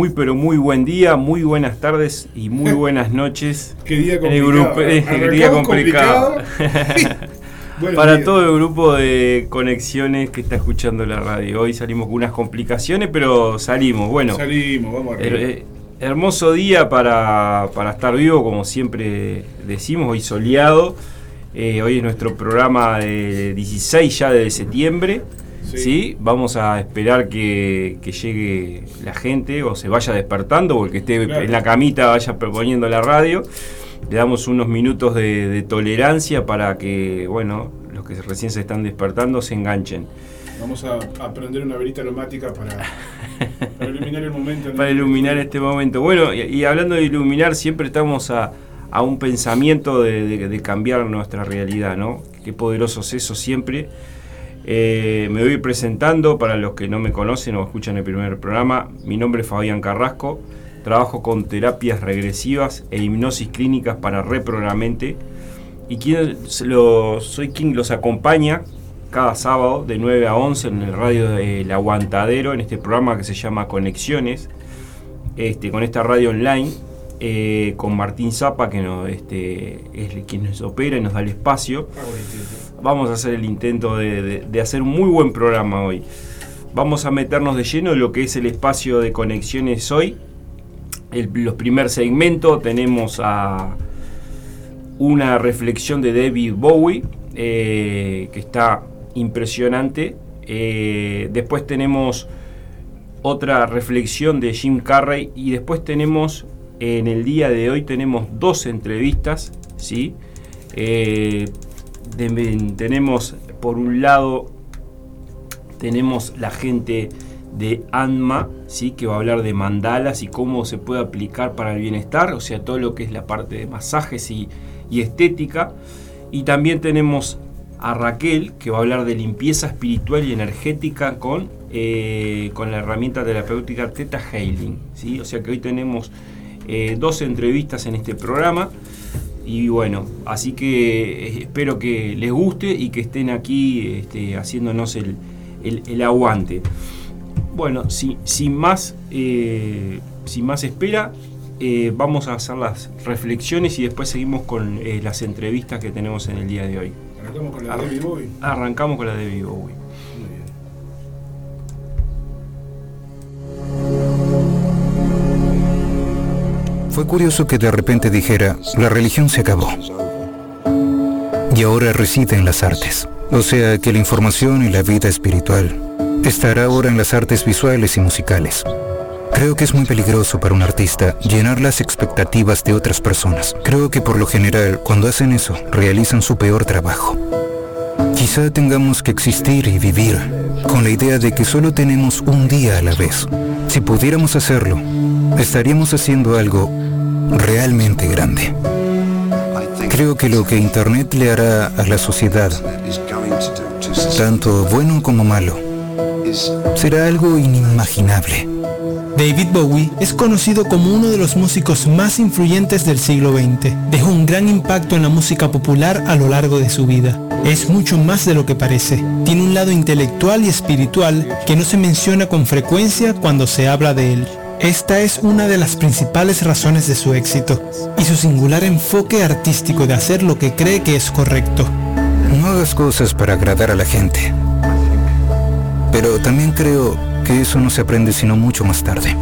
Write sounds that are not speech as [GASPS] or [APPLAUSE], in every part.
Muy pero muy buen día, muy buenas tardes y muy buenas [LAUGHS] noches. Qué día el complicado. grupo, eh, Arrancamos día complicado. [LAUGHS] [LAUGHS] Buenos Para días. todo el grupo de conexiones que está escuchando la radio. Hoy salimos con unas complicaciones, pero salimos. Bueno, Salimos, vamos arriba. eh, hermoso día para, para estar vivo, como siempre decimos, hoy soleado. Eh, hoy es nuestro programa de 16 ya de septiembre. Sí. Sí. Vamos a esperar que, que llegue la gente o se vaya despertando o el que esté Claro. en la camita vaya proponiendo la radio. Le damos unos minutos de, de tolerancia para que, bueno, los que recién se están despertando se enganchen. Vamos a, a prender una velita aromática para, [LAUGHS] para iluminar el momento. ¿no? Para iluminar este momento. Bueno, y, y hablando de iluminar, siempre estamos a, a un pensamiento de, de- de cambiar nuestra realidad, ¿no? Qué poderoso es eso siempre. Eh, me voy presentando para los que no me conocen o escuchan el primer programa. Mi nombre es Fabián Carrasco. Trabajo con terapias regresivas e hipnosis clínicas para reprogramente. Y quien soy quien los acompaña cada sábado de 9 a 11 en el radio del Aguantadero, en este programa que se llama Conexiones, este, con esta radio online, eh, con Martín Zapa, que nos, este, es quien nos opera y nos da el espacio. Ah. Vamos a hacer el intento de, hacer un muy buen programa hoy. Vamos a meternos de lleno en lo que es el espacio de conexiones hoy. Los primer segmento tenemos a una reflexión de David Bowie, eh, que está impresionante. Eh, después tenemos otra reflexión de Jim Carrey y después tenemos, en el día de hoy tenemos dos entrevistas, ¿sí? Eh, tenemos por un lado tenemos la gente de ANMA, ¿sí? que va a hablar de mandalas y cómo se puede aplicar para el bienestar, o sea, todo lo que es la parte de masajes y, y estética. Y también tenemos a Raquel, que va a hablar de limpieza espiritual y energética con, eh, con la herramienta terapéutica Theta Healing. ¿sí? O sea que hoy tenemos eh, dos entrevistas en este programa. Y bueno, así que eh, espero que les guste y que estén aquí este, haciéndonos el, el- el aguante. Bueno, si- sin, más, eh, sin más espera, eh, vamos a hacer las reflexiones y después seguimos con eh, las entrevistas que tenemos en el día de hoy. Arrancamos con la Ah. de. Arrancamos con la de Bowie. Fue curioso que de repente dijera, la religión se acabó. Y ahora reside en las artes. O sea que la información y la vida espiritual estará ahora en las artes visuales y musicales. Creo que es muy peligroso para un artista llenar las expectativas de otras personas. Creo que por lo general, cuando hacen eso, realizan su peor trabajo. Quizá tengamos que existir y vivir con la idea de que solo tenemos un día a la vez. Si pudiéramos hacerlo, estaríamos haciendo algo realmente grande. Creo que lo que Internet le hará a la sociedad, tanto bueno como malo, será algo inimaginable. David Bowie es conocido como uno de los músicos más influyentes del siglo XX. Dejó un gran impacto en la música popular a lo largo de su vida. Es mucho más de lo que parece. Tiene un lado intelectual y espiritual que no se menciona con frecuencia cuando se habla de él. Esta es una de las principales razones de su éxito y su singular enfoque artístico de hacer lo que cree que es correcto. No hagas cosas para agradar a la gente. Pero también creo eso no se aprende sino mucho más tarde.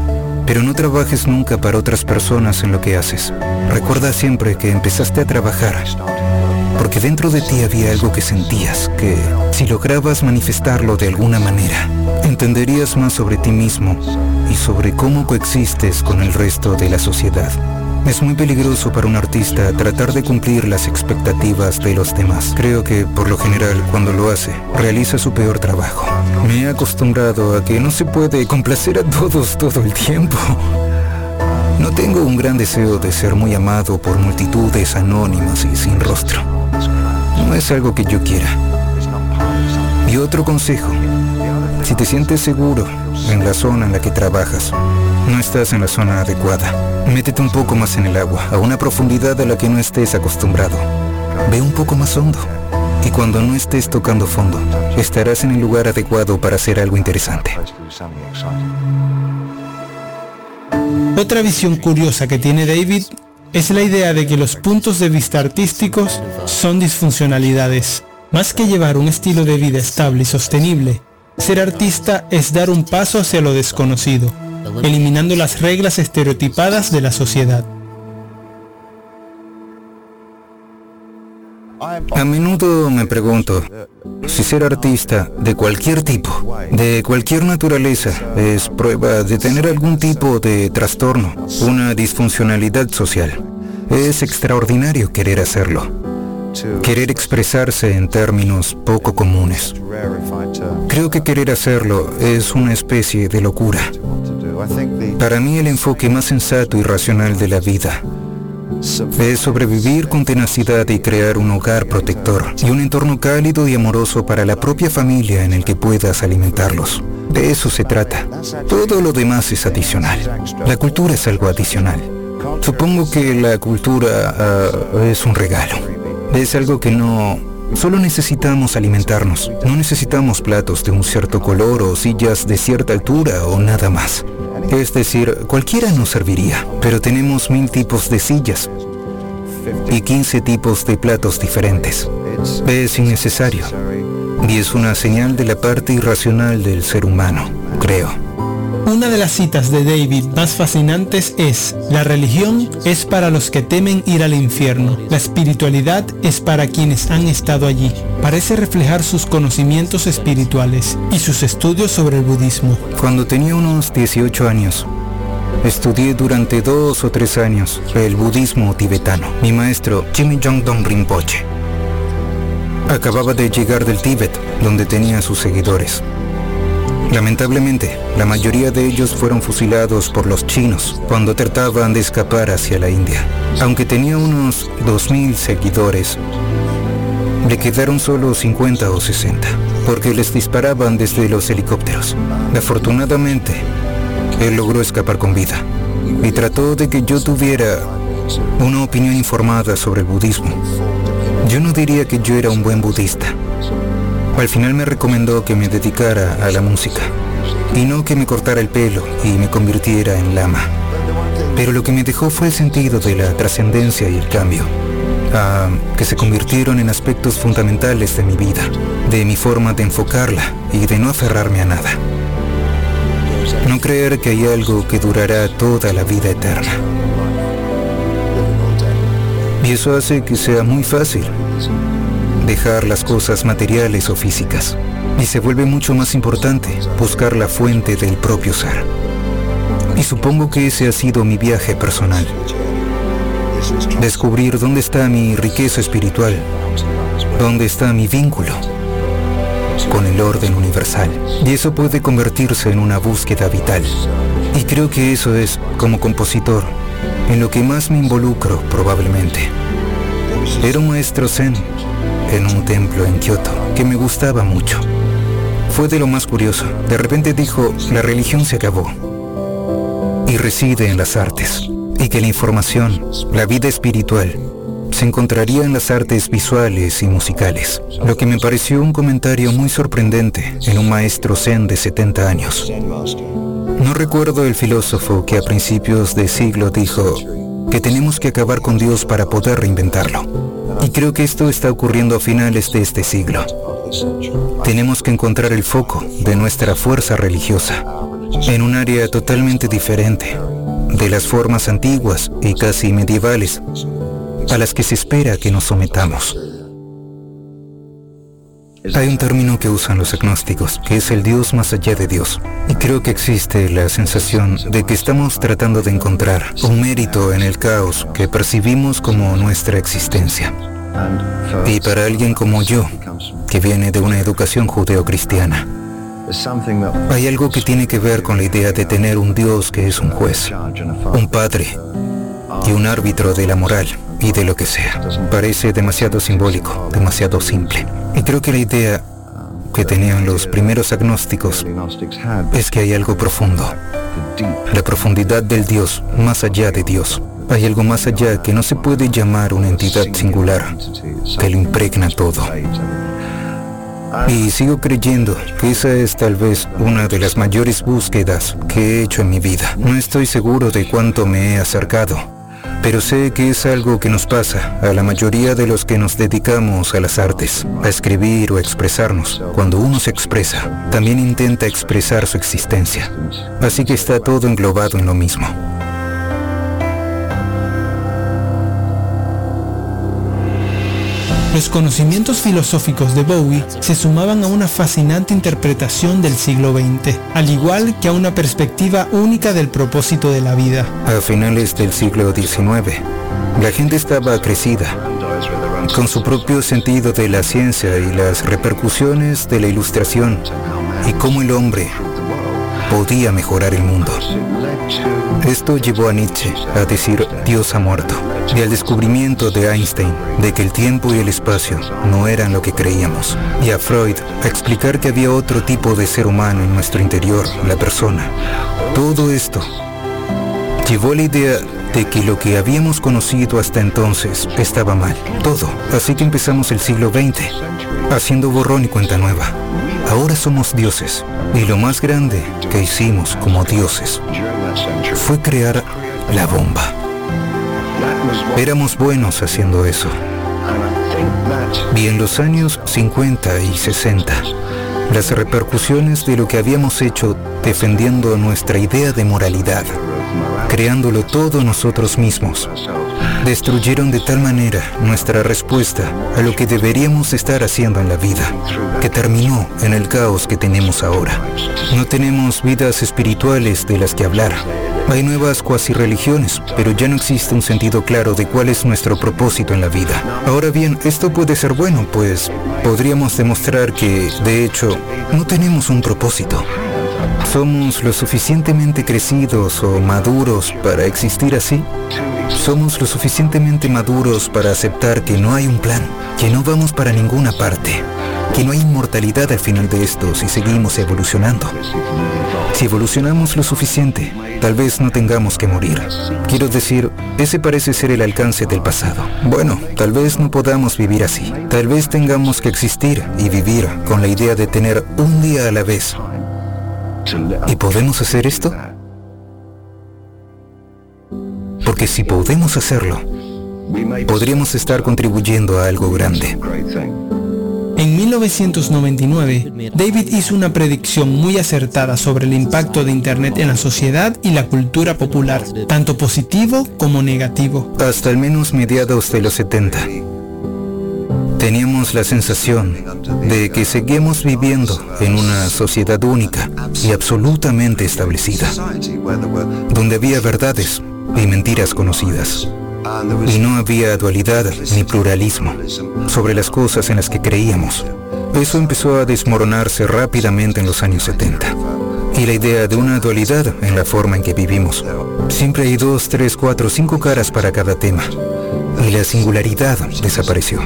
Pero no trabajes nunca para otras personas en lo que haces. Recuerda siempre que empezaste a trabajar porque dentro de ti había algo que sentías, que si lograbas manifestarlo de alguna manera, entenderías más sobre ti mismo y sobre cómo coexistes con el resto de la sociedad. Es muy peligroso para un artista tratar de cumplir las expectativas de los demás. Creo que, por lo general, cuando lo hace, realiza su peor trabajo. Me he acostumbrado a que no se puede complacer a todos todo el tiempo. No tengo un gran deseo de ser muy amado por multitudes anónimas y sin rostro. No es algo que yo quiera. Y otro consejo, si te sientes seguro en la zona en la que trabajas, no estás en la zona adecuada. Métete un poco más en el agua, a una profundidad a la que no estés acostumbrado. Ve un poco más hondo. Y cuando no estés tocando fondo, estarás en el lugar adecuado para hacer algo interesante. Otra visión curiosa que tiene David es la idea de que los puntos de vista artísticos son disfuncionalidades. Más que llevar un estilo de vida estable y sostenible, ser artista es dar un paso hacia lo desconocido, eliminando las reglas estereotipadas de la sociedad. A menudo me pregunto si ser artista de cualquier tipo, de cualquier naturaleza, es prueba de tener algún tipo de trastorno, una disfuncionalidad social. Es extraordinario querer hacerlo, querer expresarse en términos poco comunes. Creo que querer hacerlo es una especie de locura. Para mí el enfoque más sensato y racional de la vida es sobrevivir con tenacidad y crear un hogar protector y un entorno cálido y amoroso para la propia familia en el que puedas alimentarlos. De eso se trata. Todo lo demás es adicional. La cultura es algo adicional. Supongo que la cultura ah, es un regalo. Es algo que no... Solo necesitamos alimentarnos. No necesitamos platos de un cierto color o sillas de cierta altura o nada más. Es decir, cualquiera nos serviría, pero tenemos mil tipos de sillas y 15 tipos de platos diferentes. Es innecesario y es una señal de la parte irracional del ser humano, creo. Una de las citas de David más fascinantes es, la religión es para los que temen ir al infierno, la espiritualidad es para quienes han estado allí. Parece reflejar sus conocimientos espirituales y sus estudios sobre el budismo. Cuando tenía unos 18 años, Estudié durante dos o tres años el budismo tibetano. Mi maestro, Jimmy Dong Rinpoche, acababa de llegar del Tíbet, donde tenía sus seguidores. Lamentablemente, la mayoría de ellos fueron fusilados por los chinos cuando trataban de escapar hacia la India. Aunque tenía unos 2.000 seguidores, le quedaron solo 50 o 60, porque les disparaban desde los helicópteros. Afortunadamente, él logró escapar con vida y trató de que yo tuviera una opinión informada sobre el budismo. Yo no diría que yo era un buen budista, al final me recomendó que me dedicara a la música y no que me cortara el pelo y me convirtiera en lama. Pero lo que me dejó fue el sentido de la trascendencia y el cambio, ah, que se convirtieron en aspectos fundamentales de mi vida, de mi forma de enfocarla y de no aferrarme a nada. No creer que hay algo que durará toda la vida eterna. Y eso hace que sea muy fácil dejar las cosas materiales o físicas. Y se vuelve mucho más importante buscar la fuente del propio ser. Y supongo que ese ha sido mi viaje personal. Descubrir dónde está mi riqueza espiritual, dónde está mi vínculo con el orden universal. Y eso puede convertirse en una búsqueda vital. Y creo que eso es, como compositor, en lo que más me involucro probablemente. Era un maestro zen en un templo en Kioto que me gustaba mucho. Fue de lo más curioso. De repente dijo, la religión se acabó y reside en las artes y que la información, la vida espiritual, se encontraría en las artes visuales y musicales, lo que me pareció un comentario muy sorprendente en un maestro zen de 70 años. No recuerdo el filósofo que a principios de siglo dijo que tenemos que acabar con Dios para poder reinventarlo. Y creo que esto está ocurriendo a finales de este siglo. Tenemos que encontrar el foco de nuestra fuerza religiosa en un área totalmente diferente de las formas antiguas y casi medievales a las que se espera que nos sometamos. Hay un término que usan los agnósticos, que es el Dios más allá de Dios. Y creo que existe la sensación de que estamos tratando de encontrar un mérito en el caos que percibimos como nuestra existencia. Y para alguien como yo, que viene de una educación judeocristiana, hay algo que tiene que ver con la idea de tener un Dios que es un juez, un padre y un árbitro de la moral y de lo que sea. Parece demasiado simbólico, demasiado simple. Y creo que la idea que tenían los primeros agnósticos es que hay algo profundo, la profundidad del Dios más allá de Dios. Hay algo más allá que no se puede llamar una entidad singular, que lo impregna todo. Y sigo creyendo que esa es tal vez una de las mayores búsquedas que he hecho en mi vida. No estoy seguro de cuánto me he acercado, pero sé que es algo que nos pasa a la mayoría de los que nos dedicamos a las artes, a escribir o expresarnos. Cuando uno se expresa, también intenta expresar su existencia. Así que está todo englobado en lo mismo. Los conocimientos filosóficos de Bowie se sumaban a una fascinante interpretación del siglo XX, al igual que a una perspectiva única del propósito de la vida. A finales del siglo XIX, la gente estaba crecida, con su propio sentido de la ciencia y las repercusiones de la ilustración, y cómo el hombre podía mejorar el mundo. Esto llevó a Nietzsche a decir Dios ha muerto y al descubrimiento de Einstein de que el tiempo y el espacio no eran lo que creíamos y a Freud a explicar que había otro tipo de ser humano en nuestro interior, la persona. Todo esto llevó a la idea de que lo que habíamos conocido hasta entonces estaba mal. Todo. Así que empezamos el siglo XX, haciendo borrón y cuenta nueva. Ahora somos dioses. Y lo más grande que hicimos como dioses fue crear la bomba. Éramos buenos haciendo eso. Y en los años 50 y 60, las repercusiones de lo que habíamos hecho defendiendo nuestra idea de moralidad, creándolo todo nosotros mismos, destruyeron de tal manera nuestra respuesta a lo que deberíamos estar haciendo en la vida, que terminó en el caos que tenemos ahora. No tenemos vidas espirituales de las que hablar. Hay nuevas cuasi religiones, pero ya no existe un sentido claro de cuál es nuestro propósito en la vida. Ahora bien, esto puede ser bueno, pues podríamos demostrar que, de hecho, no tenemos un propósito. ¿Somos lo suficientemente crecidos o maduros para existir así? Somos lo suficientemente maduros para aceptar que no hay un plan, que no vamos para ninguna parte, que no hay inmortalidad al final de esto si seguimos evolucionando. Si evolucionamos lo suficiente, tal vez no tengamos que morir. Quiero decir, ese parece ser el alcance del pasado. Bueno, tal vez no podamos vivir así. Tal vez tengamos que existir y vivir con la idea de tener un día a la vez. ¿Y podemos hacer esto? Porque si podemos hacerlo, podríamos estar contribuyendo a algo grande. En 1999, David hizo una predicción muy acertada sobre el impacto de Internet en la sociedad y la cultura popular, tanto positivo como negativo. Hasta al menos mediados de los 70, teníamos la sensación de que seguimos viviendo en una sociedad única y absolutamente establecida, donde había verdades y mentiras conocidas. Y no había dualidad ni pluralismo sobre las cosas en las que creíamos. Eso empezó a desmoronarse rápidamente en los años 70. Y la idea de una dualidad en la forma en que vivimos. Siempre hay dos, tres, cuatro, cinco caras para cada tema. Y la singularidad desapareció.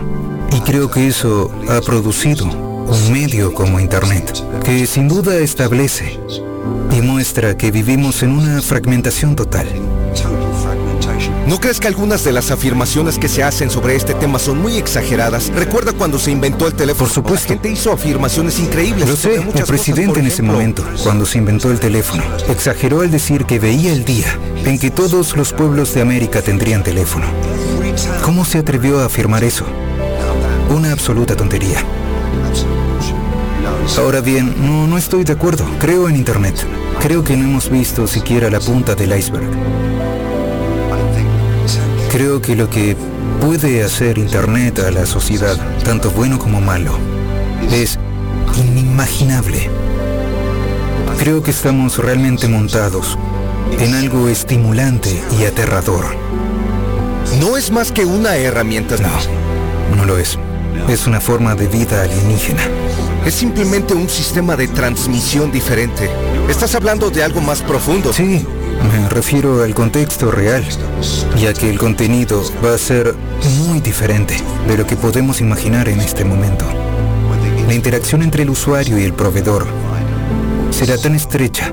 Y creo que eso ha producido un medio como Internet, que sin duda establece y muestra que vivimos en una fragmentación total. ¿No crees que algunas de las afirmaciones que se hacen sobre este tema son muy exageradas? Recuerda cuando se inventó el teléfono. Por supuesto. La gente hizo afirmaciones increíbles. Lo sé, el presidente en ese momento, cuando se inventó el teléfono, exageró al decir que veía el día en que todos los pueblos de América tendrían teléfono. ¿Cómo se atrevió a afirmar eso? Una absoluta tontería. Ahora bien, no, no estoy de acuerdo. Creo en Internet. Creo que no hemos visto siquiera la punta del iceberg. Creo que lo que puede hacer Internet a la sociedad, tanto bueno como malo, es inimaginable. Creo que estamos realmente montados en algo estimulante y aterrador. No es más que una herramienta. No, no lo es. Es una forma de vida alienígena. Es simplemente un sistema de transmisión diferente. Estás hablando de algo más profundo. Sí, me refiero al contexto real, ya que el contenido va a ser muy diferente de lo que podemos imaginar en este momento. La interacción entre el usuario y el proveedor será tan estrecha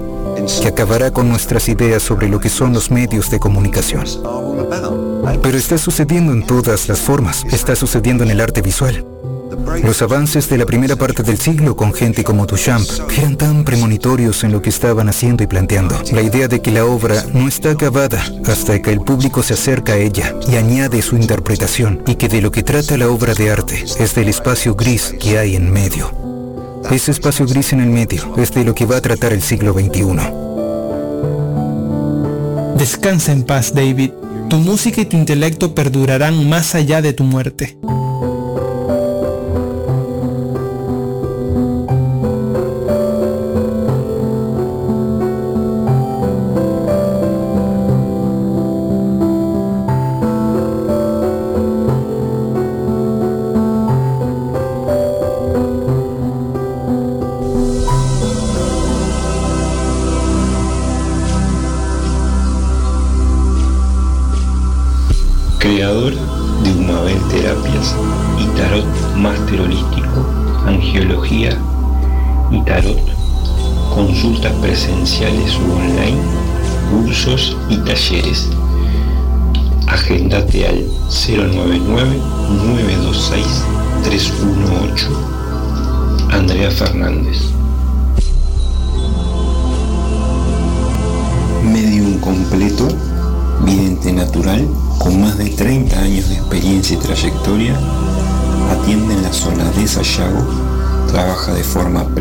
que acabará con nuestras ideas sobre lo que son los medios de comunicación. Pero está sucediendo en todas las formas, está sucediendo en el arte visual. Los avances de la primera parte del siglo con gente como Duchamp eran tan premonitorios en lo que estaban haciendo y planteando. La idea de que la obra no está acabada hasta que el público se acerca a ella y añade su interpretación y que de lo que trata la obra de arte es del espacio gris que hay en medio. Ese espacio gris en el medio es de lo que va a tratar el siglo XXI. Descansa en paz, David. Tu música y tu intelecto perdurarán más allá de tu muerte.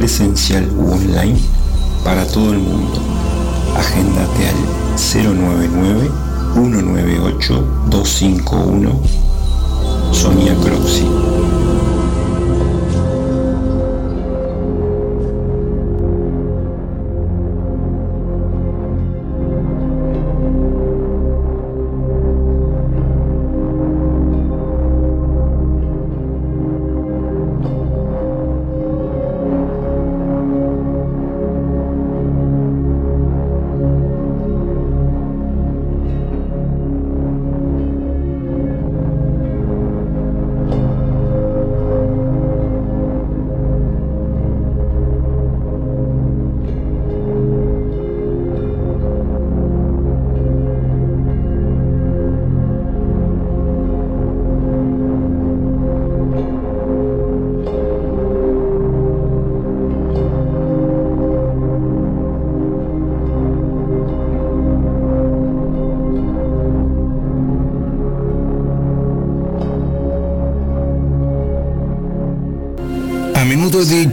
Presencial u online para todo el mundo. Agéndate al 099 198 251 Sonia Croxi.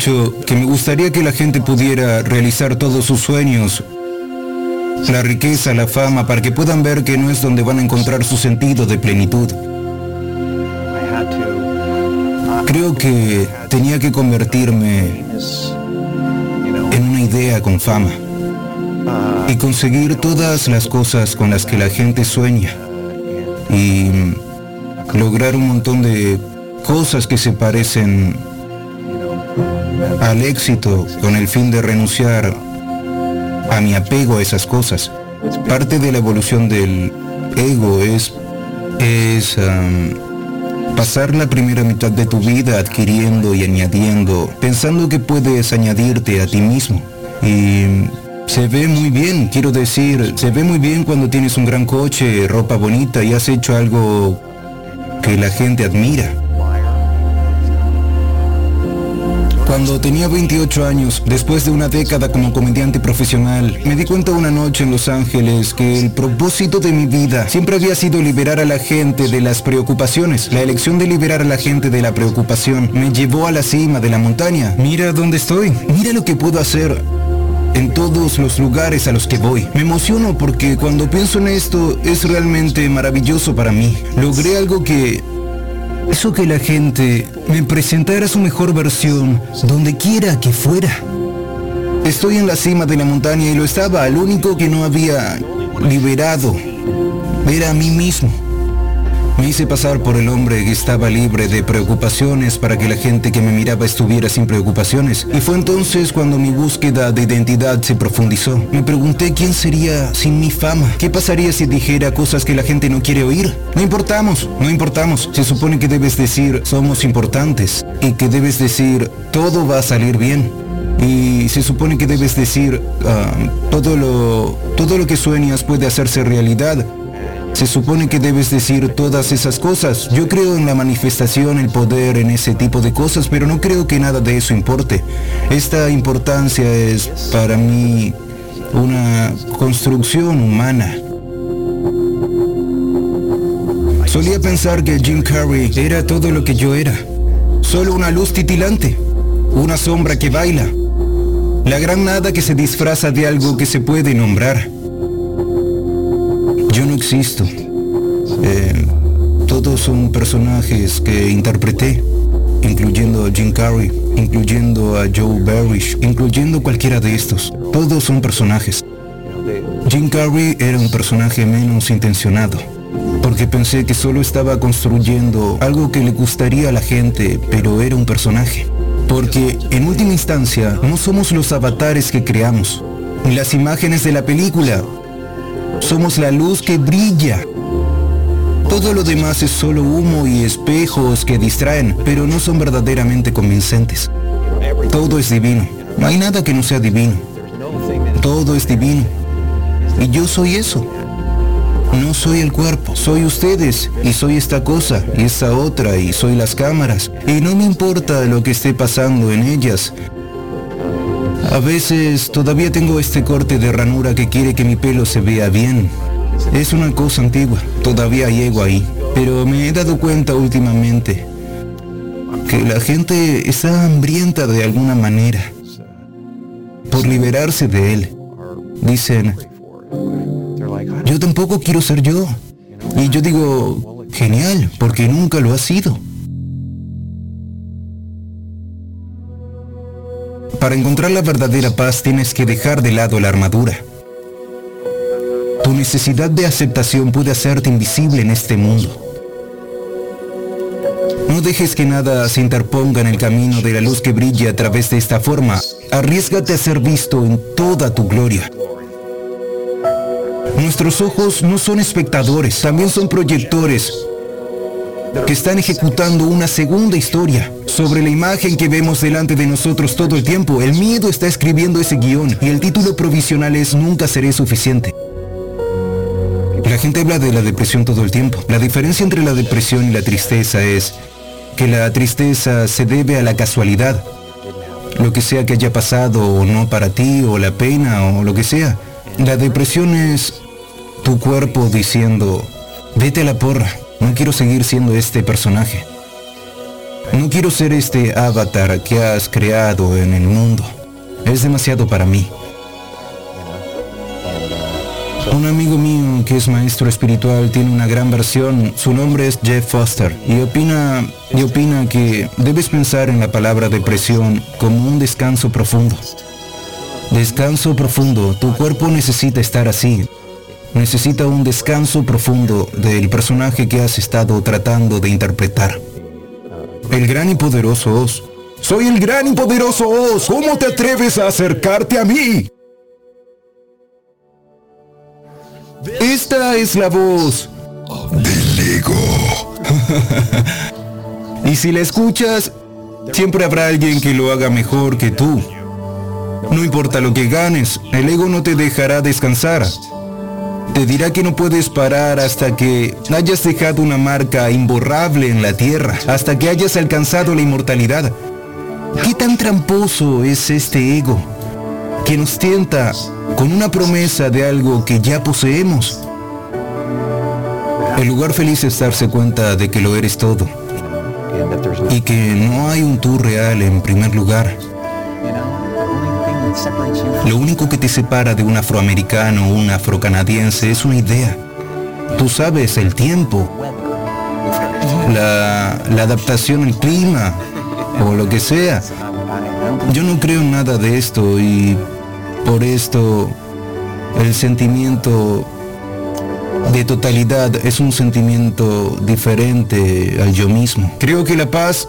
Que me gustaría que la gente pudiera realizar todos sus sueños, la riqueza, la fama, para que puedan ver que no es donde van a encontrar su sentido de plenitud. Creo que tenía que convertirme en una idea con fama y conseguir todas las cosas con las que la gente sueña y lograr un montón de cosas que se parecen al éxito con el fin de renunciar a mi apego a esas cosas. Parte de la evolución del ego es, es pasar la primera mitad de tu vida adquiriendo y añadiendo, pensando que puedes añadirte a ti mismo. Y se ve muy bien, quiero decir, se ve muy bien cuando tienes un gran coche, ropa bonita y has hecho algo que la gente admira. Cuando tenía 28 años, después de una década como comediante profesional, me di cuenta una noche en Los Ángeles que el propósito de mi vida siempre había sido liberar a la gente de las preocupaciones. La elección de liberar a la gente de la preocupación me llevó a la cima de la montaña. Mira dónde estoy, mira lo que puedo hacer en todos los lugares a los que voy. Me emociono porque cuando pienso en esto es realmente maravilloso para mí. Logré algo que eso que la gente me presentara su mejor versión donde quiera que fuera. Estoy en la cima de la montaña y lo estaba, lo único que no había liberado era a mí mismo. Me hice pasar por el hombre que estaba libre de preocupaciones para que la gente que me miraba estuviera sin preocupaciones. Y fue entonces cuando mi búsqueda de identidad se profundizó. Me pregunté quién sería sin mi fama. ¿Qué pasaría si dijera cosas que la gente no quiere oír? No importamos, no importamos. Se supone que debes decir somos importantes y que debes decir todo va a salir bien. Y se supone que debes decir ah, todo, lo, todo lo que sueñas puede hacerse realidad Se supone que debes decir todas esas cosas. Yo creo en la manifestación, el poder, en ese tipo de cosas, pero no creo que nada de eso importe. Esta importancia es para mí una construcción humana. Solía pensar que Jim Carrey era todo lo que yo era. Solo una luz titilante, una sombra que baila, la gran nada que se disfraza de algo que se puede nombrar. Yo no existo. Eh, todos son personajes que interpreté, incluyendo a Jim Carrey, incluyendo a Joe Barish, incluyendo cualquiera de estos. Todos son personajes. Jim Carrey era un personaje menos intencionado, porque pensé que solo estaba construyendo algo que le gustaría a la gente, pero era un personaje. Porque en última instancia no somos los avatares que creamos, ni las imágenes de la película, somos la luz que brilla. Todo lo demás es solo humo y espejos que distraen, pero no son verdaderamente convincentes. Todo es divino. No hay nada que no sea divino. Todo es divino. Y yo soy eso. No soy el cuerpo, soy ustedes y soy esta cosa y esta otra y soy las cámaras. Y no me importa lo que esté pasando en ellas, a veces todavía tengo este corte de ranura que quiere que mi pelo se vea bien. Es una cosa antigua, todavía llego ahí. Pero me he dado cuenta últimamente que la gente está hambrienta de alguna manera por liberarse de él. Dicen, yo tampoco quiero ser yo. Y yo digo, genial, porque nunca lo ha sido. Para encontrar la verdadera paz tienes que dejar de lado la armadura. Tu necesidad de aceptación puede hacerte invisible en este mundo. No dejes que nada se interponga en el camino de la luz que brilla a través de esta forma. Arriesgate a ser visto en toda tu gloria. Nuestros ojos no son espectadores, también son proyectores que están ejecutando una segunda historia sobre la imagen que vemos delante de nosotros todo el tiempo. El miedo está escribiendo ese guion y el título provisional es Nunca seré suficiente. La gente habla de la depresión todo el tiempo. La diferencia entre la depresión y la tristeza es que la tristeza se debe a la casualidad. Lo que sea que haya pasado o no para ti, o la pena, o lo que sea. La depresión es tu cuerpo diciendo, vete a la porra, no quiero seguir siendo este personaje. No quiero ser este avatar que has creado en el mundo. Es demasiado para mí. Un amigo mío que es maestro espiritual tiene una gran versión, su nombre es Jeff Foster, y opina, y opina que debes pensar en la palabra depresión como un descanso profundo. Descanso profundo, tu cuerpo necesita estar así, necesita un descanso profundo del personaje que has estado tratando de interpretar. El gran y poderoso Oz. Soy el gran y poderoso Oz. ¿Cómo te atreves a acercarte a mí? Esta es la voz del ego. [LAUGHS] y si la escuchas, siempre habrá alguien que lo haga mejor que tú. No importa lo que ganes, el ego no te dejará descansar. Te dirá que no puedes parar hasta que hayas dejado una marca imborrable en la tierra, hasta que hayas alcanzado la inmortalidad. ¿Qué tan tramposo es este ego que nos tienta con una promesa de algo que ya poseemos? El lugar feliz es darse cuenta de que lo eres todo y que no hay un tú real en primer lugar. Lo único que te separa de un afroamericano o un afrocanadiense es una idea. Tú sabes el tiempo, la, adaptación al clima o lo que sea. Yo no creo en nada de esto y por esto el sentimiento de totalidad es un sentimiento diferente al yo mismo. Creo que la paz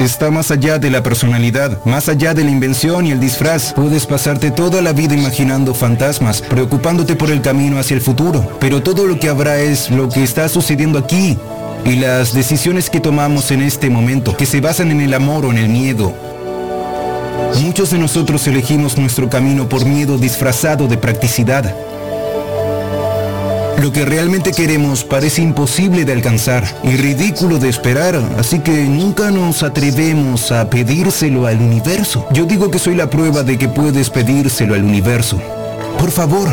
está más allá de la personalidad, más allá de la invención y el disfraz. Puedes pasarte toda la vida imaginando fantasmas, preocupándote por el camino hacia el futuro, pero todo lo que habrá es lo que está sucediendo aquí y las decisiones que tomamos en este momento, que se basan en el amor o en el miedo. Muchos de nosotros elegimos nuestro camino por miedo disfrazado de practicidad. Lo que realmente queremos parece imposible de alcanzar y ridículo de esperar, así que nunca nos atrevemos a pedírselo al universo. Yo digo que soy la prueba de que puedes pedírselo al universo. Por favor.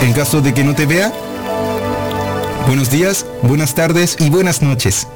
En caso de que no te vea, buenos días, buenas tardes y buenas noches.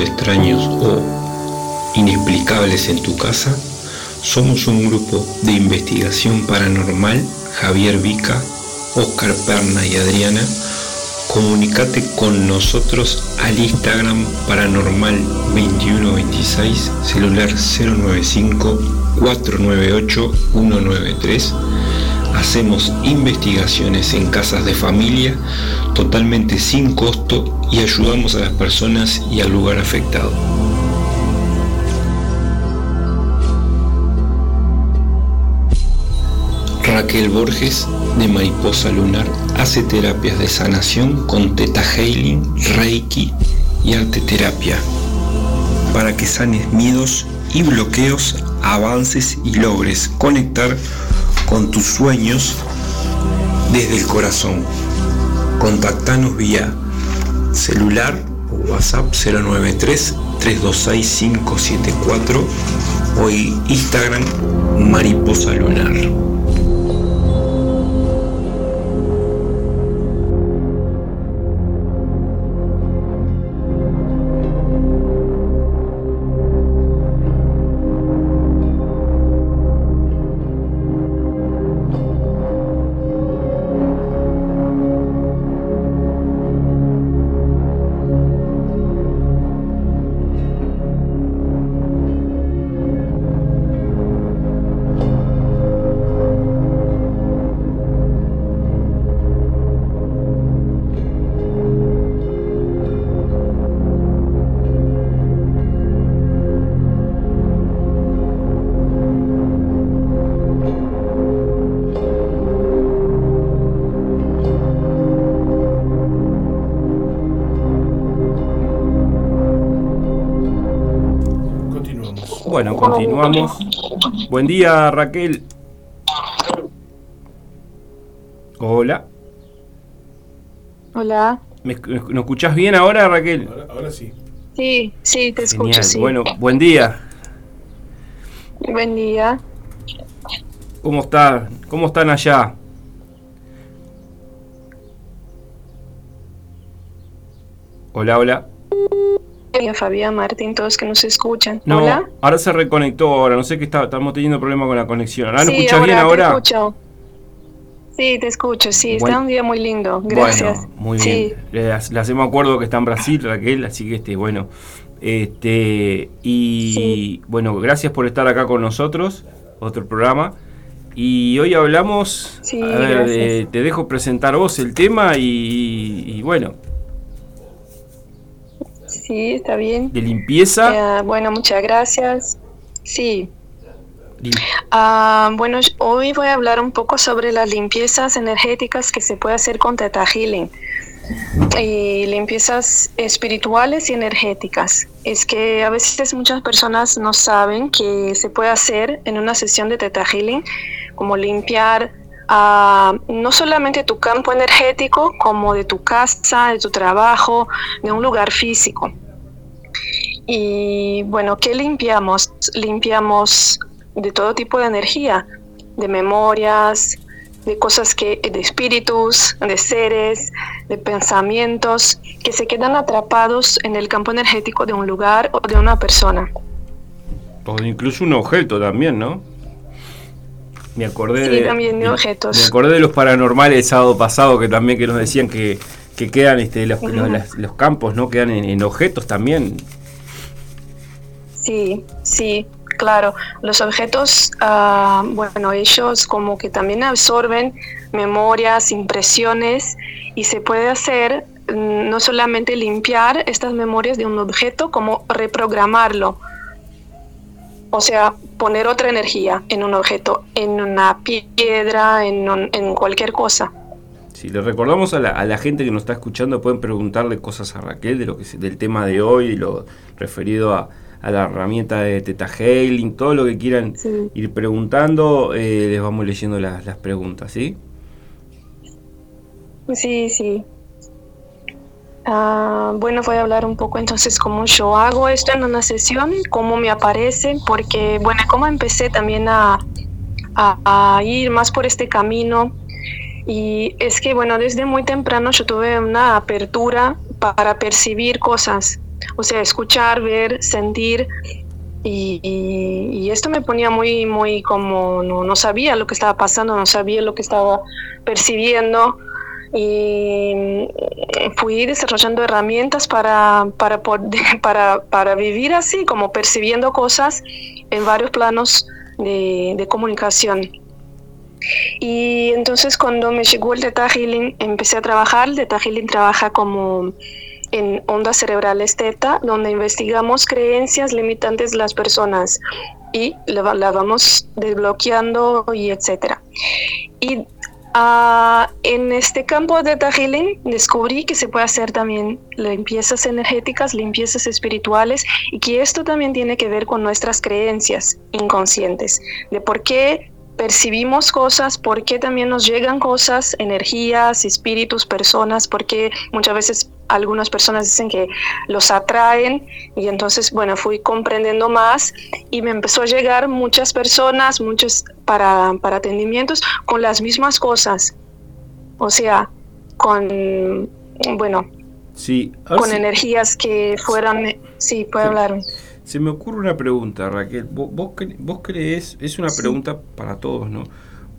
Extraños o inexplicables en tu casa, somos un grupo de investigación paranormal, Javier Vica, Oscar Perna y Adriana. Comunicate con nosotros al Instagram paranormal 2126, celular 095 498 193 hacemos investigaciones en casas de familia totalmente sin costo y ayudamos a las personas y al lugar afectado. Raquel Borges de Mariposa Lunar hace terapias de sanación con Teta Healing, Reiki y arte terapia para que sanes miedos y bloqueos, avances y logres conectar con tus sueños desde el corazón. Contactanos vía celular o WhatsApp 093 326 574 o Instagram Mariposa Lunar. Continuamos. Buen día, Raquel. Hola. Hola. ¿Me, escuchás bien ahora, Raquel? Ahora, sí. Sí, sí, te escucho, sí. Bueno, buen día. Buen día. ¿Cómo está? ¿Cómo están allá? Hola, hola. Fabián, Martín, todos que nos escuchan. No, Hola. ahora se reconectó, ahora no sé qué está, estamos teniendo problemas con la conexión. ¿Ahora sí, escuchas bien ahora? Te escucho. Sí, te escucho, sí, está un día muy lindo, gracias. Bueno, muy bien. Le, hacemos acuerdo que está en Brasil, Raquel, así que este, bueno. Este, y bueno, gracias por estar acá con nosotros, otro programa. Y hoy hablamos, sí, a ver, eh, te dejo presentar vos el tema y bueno, Sí, está bien. ¿De limpieza? Eh, bueno, muchas gracias. Sí. Ah, bueno, hoy voy a hablar un poco sobre las limpiezas energéticas que se puede hacer con Teta Healing. Y limpiezas espirituales y energéticas. Es que a veces muchas personas no saben que se puede hacer en una sesión de Teta Healing, como limpiar no solamente tu campo energético, como de tu casa, de tu trabajo, de un lugar físico. Y bueno, ¿qué limpiamos? Limpiamos de todo tipo de energía, de memorias, de cosas que, de espíritus, de seres, de pensamientos que se quedan atrapados en el campo energético de un lugar o de una persona. O incluso un objeto también, ¿no? Me acordé de, también de, objetos. Me acordé de los paranormales el sábado pasado que también que nos decían que, quedan este, los, los, campos, ¿no? Quedan en, objetos también. Sí, sí. claro, los objetos, ah, bueno, ellos como que también absorben memorias, impresiones y se puede hacer mm, no solamente limpiar estas memorias de un objeto, como reprogramarlo. O sea, poner otra energía en un objeto, en una piedra, en, en cualquier cosa. Si le recordamos a la, gente que nos está escuchando, pueden preguntarle cosas a Raquel de lo que del tema de hoy, lo referido a, la herramienta de Teta Hailing, todo lo que quieran ir preguntando, eh, les vamos leyendo las, las preguntas, ¿sí? Sí, sí. Ah, bueno, voy a hablar un poco entonces cómo yo hago esto en una sesión, cómo me aparece, porque, bueno, cómo empecé también a, ir más por este camino y es que, bueno, desde muy temprano yo tuve una apertura para percibir cosas, o sea, escuchar, ver, sentir. Y, esto me ponía muy, muy como, no, no, sabía lo que estaba pasando, no sabía lo que estaba percibiendo. Y fui desarrollando herramientas para, para, [LAUGHS] para, para vivir así, como percibiendo cosas en varios planos de, de comunicación. Y entonces cuando me llegó el Theta Healing, empecé a trabajar. El Theta Healing trabaja como en ondas cerebrales teta, donde investigamos creencias limitantes de las personas y la, vamos desbloqueando y etcétera. Y ah, en este campo de Healing descubrí que se puede hacer también limpiezas energéticas, limpiezas espirituales y que esto también tiene que ver con nuestras creencias inconscientes, de por qué percibimos cosas, por qué también nos llegan cosas, energías, espíritus, personas, porque muchas veces algunas personas dicen que los atraen y entonces, bueno, fui comprendiendo más y me empezó a llegar muchas personas, muchos para, para atendimientos con las mismas cosas. O sea, con, bueno, sí, con energías que fueran, sí, puede hablarme. Se me ocurre una pregunta, Raquel. ¿Vos, vos, crees, es una pregunta para todos, ¿no?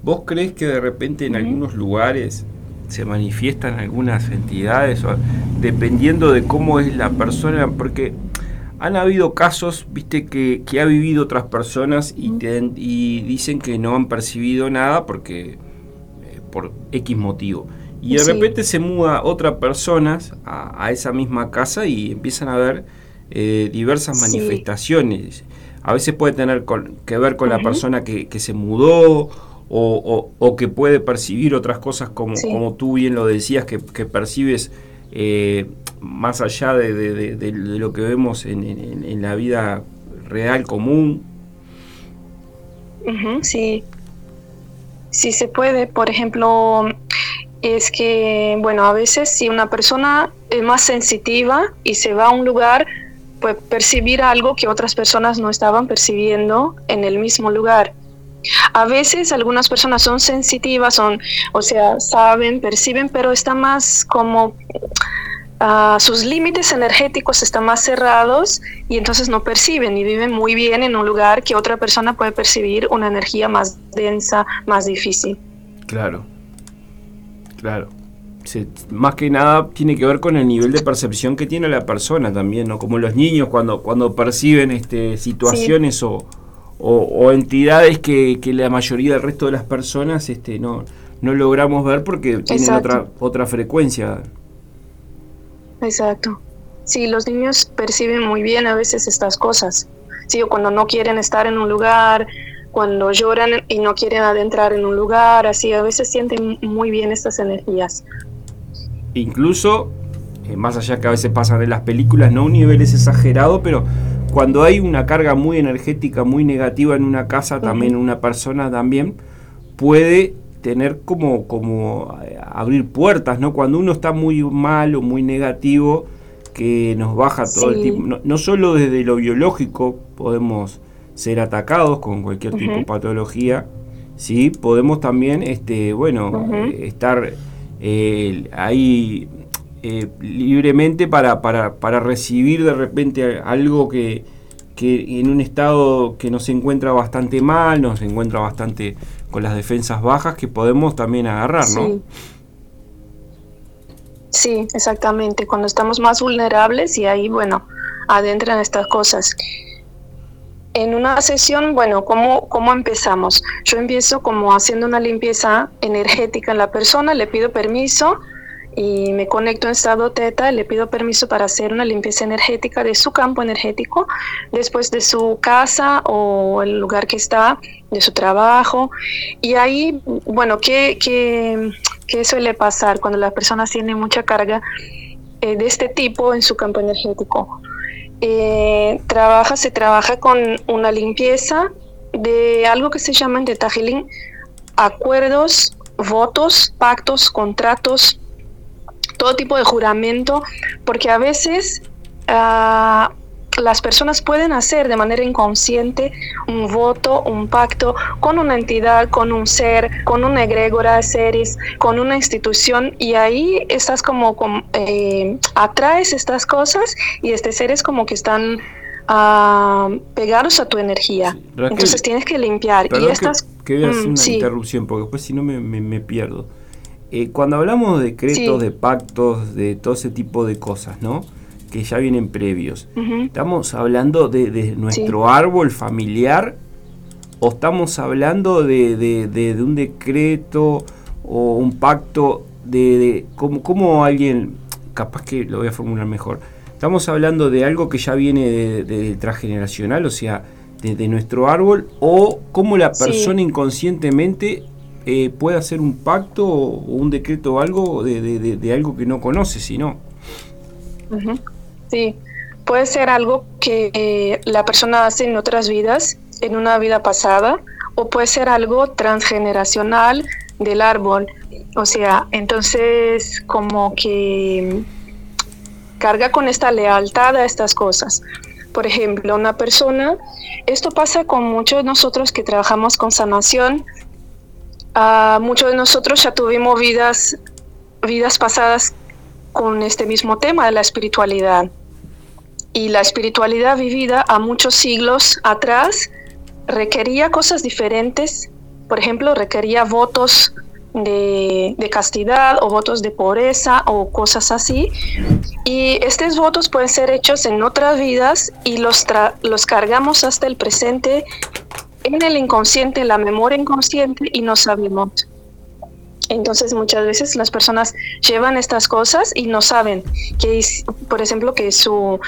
¿Vos crees que de repente en algunos lugares se manifiestan algunas entidades, dependiendo de cómo es la persona? Porque han habido casos, viste, que, que ha vivido otras personas y, y dicen que no han percibido nada porque eh, por X motivo. Y de repente se muda otra persona a, a, esa misma casa y empiezan a ver eh, diversas manifestaciones. A veces puede tener que ver con la persona que, se mudó o, que puede percibir otras cosas como, como tú bien lo decías, que, percibes eh, más allá de, lo que vemos en, la vida real común. sí, sí se puede. Por ejemplo, es que, bueno, a veces si una persona es más sensitiva y se va a un lugar, pues, percibir algo que otras personas no estaban percibiendo en el mismo lugar. A veces algunas personas son sensitivas, son, o sea, saben, perciben, pero están más como ah, sus límites energéticos están más cerrados y entonces no perciben y viven muy bien en un lugar que otra persona puede percibir una energía más densa, más difícil. Claro, claro más que nada tiene que ver con el nivel de percepción que tiene la persona también, ¿no? Como los niños cuando, cuando perciben este, situaciones o, o, entidades que, la mayoría del resto de las personas este, no, no logramos ver porque tienen otra, otra frecuencia. Exacto. Sí, los niños perciben muy bien a veces estas cosas. Sí, o cuando no quieren estar en un lugar, cuando lloran y no quieren adentrar en un lugar, así a veces sienten muy bien estas energías. Incluso, eh, más allá que a veces pasan en las películas, no un nivel es exagerado, pero cuando hay una carga muy energética, muy negativa en una casa, también una persona también puede tener como, como eh, abrir puertas, ¿no? Cuando uno está muy mal o muy negativo, que nos baja todo el tiempo. No, solo desde lo biológico podemos ser atacados con cualquier tipo de patología, sí, podemos también, este, bueno, eh, estar eh, ahí eh, libremente para, para, para, recibir de repente algo que, que, en un estado que nos encuentra bastante mal, nos encuentra bastante con las defensas bajas, que podemos también agarrar, ¿no? Sí. exactamente, cuando estamos más vulnerables y ahí, bueno, adentran estas cosas. En una sesión, bueno, ¿cómo, ¿cómo empezamos? Yo empiezo como haciendo una limpieza energética en la persona, le pido permiso y me conecto en estado teta, le pido permiso para hacer una limpieza energética de su campo energético, después de su casa o el lugar que está, de su trabajo. Y ahí, bueno, ¿qué, qué, qué suele pasar cuando la persona tiene mucha carga eh, de este tipo en su campo energético? Eh, trabaja, se trabaja con una limpieza de algo que se llama en Teta acuerdos, votos, pactos, contratos, todo tipo de juramento, porque a veces ah, las personas pueden hacer de manera inconsciente un voto, un pacto con una entidad, con un ser, con una egrégora, seres, con una institución y ahí estás como, eh, atraes estas cosas y este seres como que están ah, pegados a tu energía. Entonces tienes que limpiar. y estas, que, que mm, una interrupción porque después si no me, pierdo. Eh, cuando hablamos de decretos, de pactos, de todo ese tipo de cosas, ¿no? Que ya vienen previos. ¿Estamos hablando de, nuestro árbol familiar o estamos hablando de, un decreto o un pacto de, cómo, alguien, capaz que lo voy a formular mejor, estamos hablando de algo que ya viene de, transgeneracional, o sea, de, nuestro árbol, o cómo la persona inconscientemente eh, puede hacer un pacto o, un decreto o algo de, algo que no conoce, si no. Sí, puede ser algo que eh, la persona hace en otras vidas, en una vida pasada, o puede ser algo transgeneracional del árbol. O sea, entonces como que carga con esta lealtad a estas cosas. Por ejemplo, una persona, esto pasa con muchos de nosotros que trabajamos con sanación, uh, muchos de nosotros ya tuvimos vidas, vidas pasadas con este mismo tema de la espiritualidad y la espiritualidad vivida a muchos siglos atrás requería cosas diferentes. Por ejemplo, requería votos de, castidad o votos de pobreza o cosas así. Y estos votos pueden ser hechos en otras vidas y los, los cargamos hasta el presente en el inconsciente, en la memoria inconsciente y no sabemos. Entonces muchas veces las personas llevan estas cosas y no saben que, por ejemplo, que su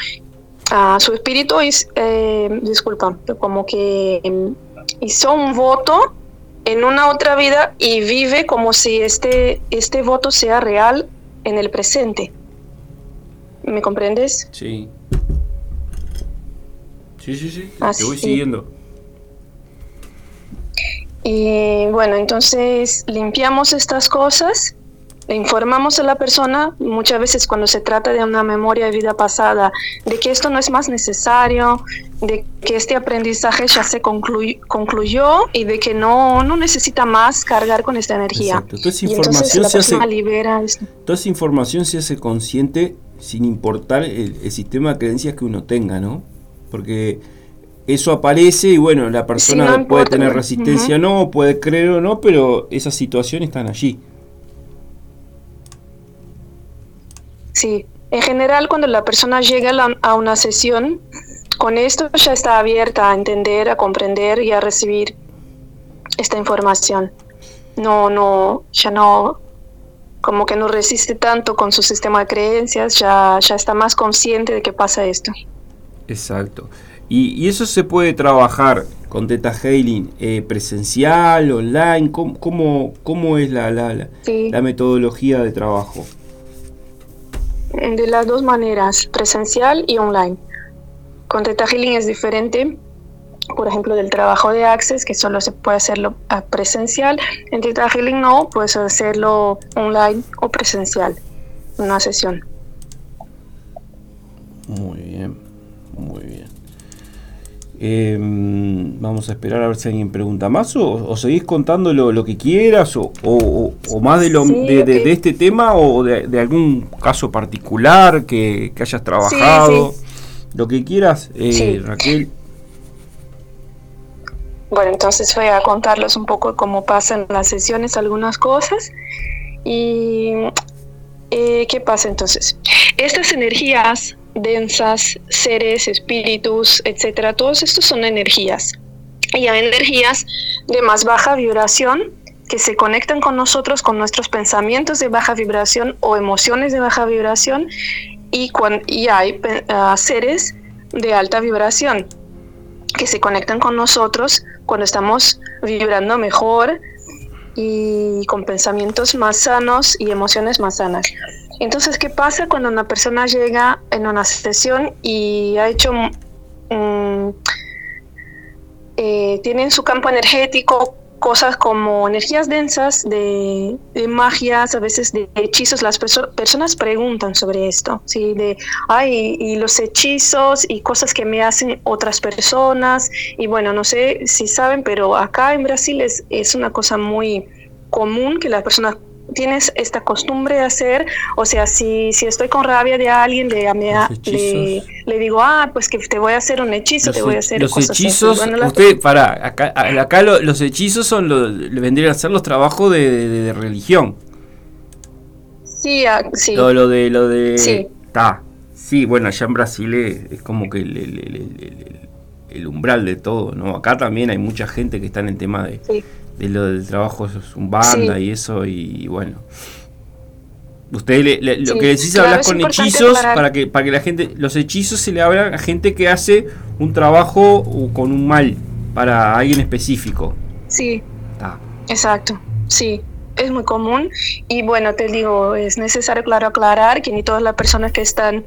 su espíritu es, eh, disculpa, como que em, hizo un voto en una otra vida y vive como si este, este voto sea real en el presente. ¿Me comprendes? Sí. Sí, sí, sí. Te voy siguiendo. Y bueno, entonces limpiamos estas cosas informamos a la persona, muchas veces cuando se trata de una memoria de vida pasada, de que esto no es más necesario, de que este aprendizaje ya se concluyó y de que no, no necesita más cargar con esta energía. Toda esa información se hace, libera Toda esa información se hace consciente sin importar el, sistema de creencias que uno tenga, ¿no? Porque eso aparece y bueno, la persona puede tener resistencia o no, puede creer o no, pero esas situaciones están allí. Sí, en general cuando la persona llega a una sesión, con esto ya está abierta a entender, a comprender y a recibir esta información. No, no, ya no, como que no resiste tanto con su sistema de creencias, ya, ya está más consciente de que pasa esto. Exacto. Y, eso se puede trabajar con Teta Healing eh, presencial, online, ¿cómo, cómo, es la, la, la metodología de trabajo? De las dos maneras, presencial y online. Con Teta Healing es diferente, por ejemplo, del trabajo de Access, que solo se puede hacerlo presencial. En Teta Healing no, puedes hacerlo online o presencial, una sesión. Muy bien, muy bien. Em, vamos a esperar a ver si alguien pregunta más o, seguís contando lo, que quieras o, más de, lo, de, este tema o de, algún caso particular que, hayas trabajado. lo que quieras, eh, Raquel. Bueno, entonces voy a contarles un poco cómo pasan las sesiones, algunas cosas. Y eh, ¿qué pasa entonces? Estas energías densas, seres, espíritus, etcétera. Todos estos son energías. Y hay energías de más baja vibración que se conectan con nosotros con nuestros pensamientos de baja vibración o emociones de baja vibración y, y hay uh, seres de alta vibración que se conectan con nosotros cuando estamos vibrando mejor y con pensamientos más sanos y emociones más sanas. Entonces, ¿qué pasa cuando una persona llega en una sesión y ha hecho, eh, tiene en su campo energético cosas como energías densas, de, magias, a veces de hechizos. Las personas preguntan sobre esto, ¿sí? De, ay, y los hechizos y cosas que me hacen otras personas. Y bueno, no sé si saben, pero acá en Brasil es, es una cosa muy común que las personas tienes esta costumbre de hacer, o sea, si, si estoy con rabia de alguien, de, le, le, digo, ah, pues que te voy a hacer un hechizo, te voy a hacer Los hechizos, usted, para, acá, acá los hechizos son, los, vendrían a ser los trabajos de, religión. Sí, ah, sí. Todo lo de, lo de... Sí. Sí, bueno, allá en Brasil es, como que el, umbral de todo, ¿no? Acá también hay mucha gente que está en el tema de de lo del trabajo es un banda y eso, y bueno. Usted lo que decís hablar con hechizos para que para que la gente los hechizos se le hablan a gente que hace un trabajo con un mal para alguien específico. Sí. Exacto. Sí, es muy común y bueno, te digo, es necesario claro aclarar que ni todas las personas que están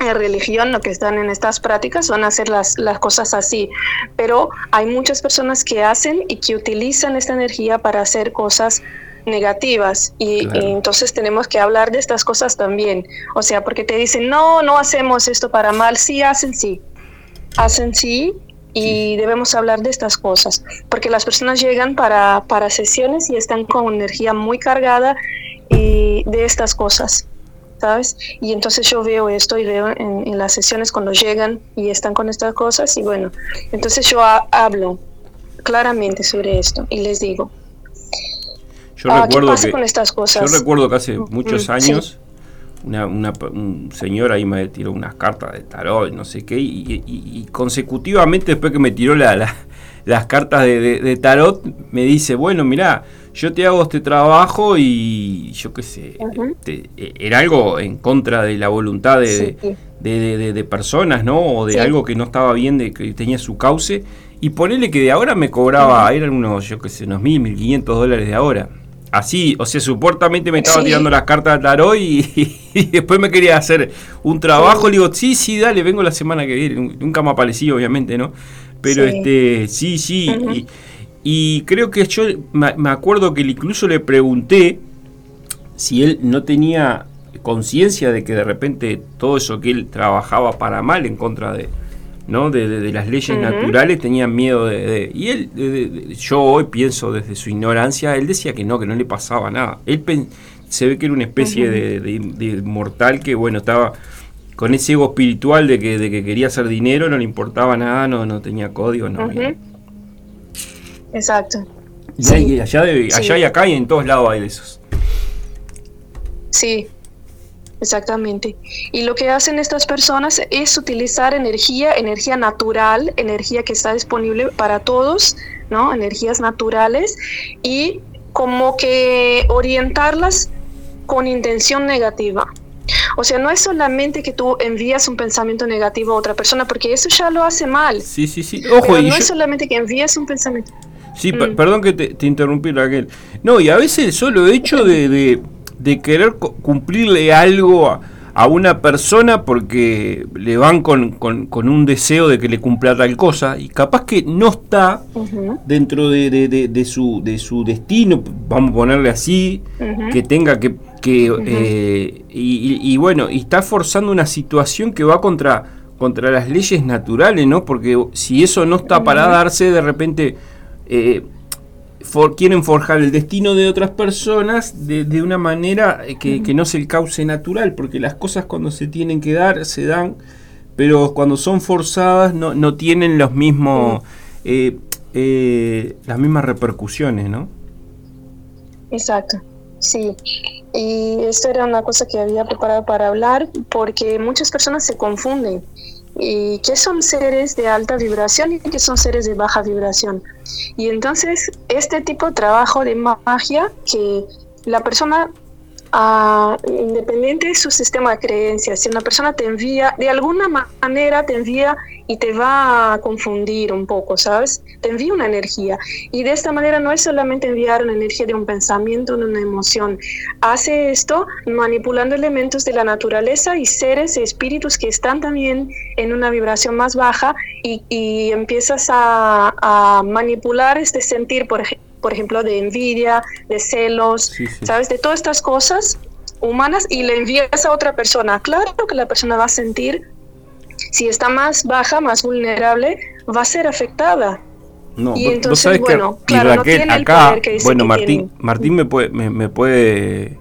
en religión, lo que están en estas prácticas, van a hacer las, las cosas así. Pero hay muchas personas que hacen y que utilizan esta energía para hacer cosas negativas y, entonces tenemos que hablar de estas cosas también. O sea, porque te dicen, no, no hacemos esto para mal, sí hacen sí, hacen sí y debemos hablar de estas cosas, porque las personas llegan para, para sesiones y están con energía muy cargada y de estas cosas. ¿Sabes? Y entonces yo veo esto y veo en, las sesiones cuando llegan y están con estas cosas y bueno, entonces yo hablo claramente sobre esto y les digo, yo ah, recuerdo ¿qué pasa con estas cosas? Yo recuerdo que hace muchos años una, un señor ahí me tiró unas cartas de tarot, no sé qué, y, consecutivamente después que me tiró la, las cartas de, tarot, me dice, bueno, mira yo te hago este trabajo y yo qué sé, e, era algo en contra de la voluntad de, de, personas, ¿no? O de algo que no estaba bien, de que tenía su cauce. Y ponerle que de ahora me cobraba, eran unos, yo qué sé, unos mil, mil quinientos dólares de ahora. Así, o sea, supuestamente me estaba tirando las cartas de tarot [LAUGHS] y, después me quería hacer un trabajo. Le digo, sí, sí, dale, vengo la semana que viene. Nunca me aparecí, obviamente, ¿no? Pero este, sí, sí. y, y creo que yo me acuerdo que incluso le pregunté si él no tenía conciencia de que de repente todo eso que él trabajaba para mal en contra de, ¿no? de, las leyes naturales tenía miedo de, y él yo hoy pienso desde su ignorancia él decía que no que no le pasaba nada. Él se ve que era una especie de, mortal que bueno estaba con ese ego espiritual de que, de que quería hacer dinero no le importaba nada no no tenía código no Exacto. Y allá, allá y acá y en todos lados hay de esos. Sí, Exactamente. Y lo que hacen estas personas es utilizar energía, energía natural, energía que está disponible para todos, ¿no? Energías naturales y como que orientarlas con intención negativa. O sea, no es solamente que tú envías un pensamiento negativo a otra persona, porque eso ya lo hace mal. Sí, sí, sí. Ojo, no es solamente que envías un pensamiento. Sí, mm. perdón que te, interrumpí, Raquel. No, y a veces el solo hecho de, de, querer cumplirle algo a, una persona porque le van con, con, un deseo de que le cumpla tal cosa y capaz que no está dentro de, de, su, de su destino, vamos a ponerle así, que tenga que... que eh, y, y, bueno, y está forzando una situación que va contra, contra las leyes naturales, ¿no? Porque si eso no está para darse, de repente eh, quieren forjar el destino de otras personas de, una manera eh, que, no es el cauce natural, porque las cosas cuando se tienen que dar, se dan, pero cuando son forzadas no, tienen los mismos, eh, las mismas repercusiones, ¿no? Exacto, sí. y esto era una cosa que había preparado para hablar porque muchas personas se confunden. ¿Y qué son seres de alta vibración y qué son seres de baja vibración? Y entonces este tipo de trabajo de magia que la persona independiente de su sistema de creencias, si una persona te envía, de alguna manera te envía y te va a confundir un poco, ¿sabes? Te envía una energía. Y de esta manera no es solamente enviar una energía de un pensamiento, de una emoción. Hace esto manipulando elementos de la naturaleza y seres espíritus que están también en una vibración más baja y, y empiezas a, a manipular este sentir, por ejemplo por ejemplo, de envidia, de celos, ¿sabes? De todas estas cosas humanas y le envías a otra persona. Claro que la persona va a sentir, si está más baja, más vulnerable, va a ser afectada. No, y entonces, bueno, claro, no tiene acá, el que bueno, Martín, Martín me puede, me, puede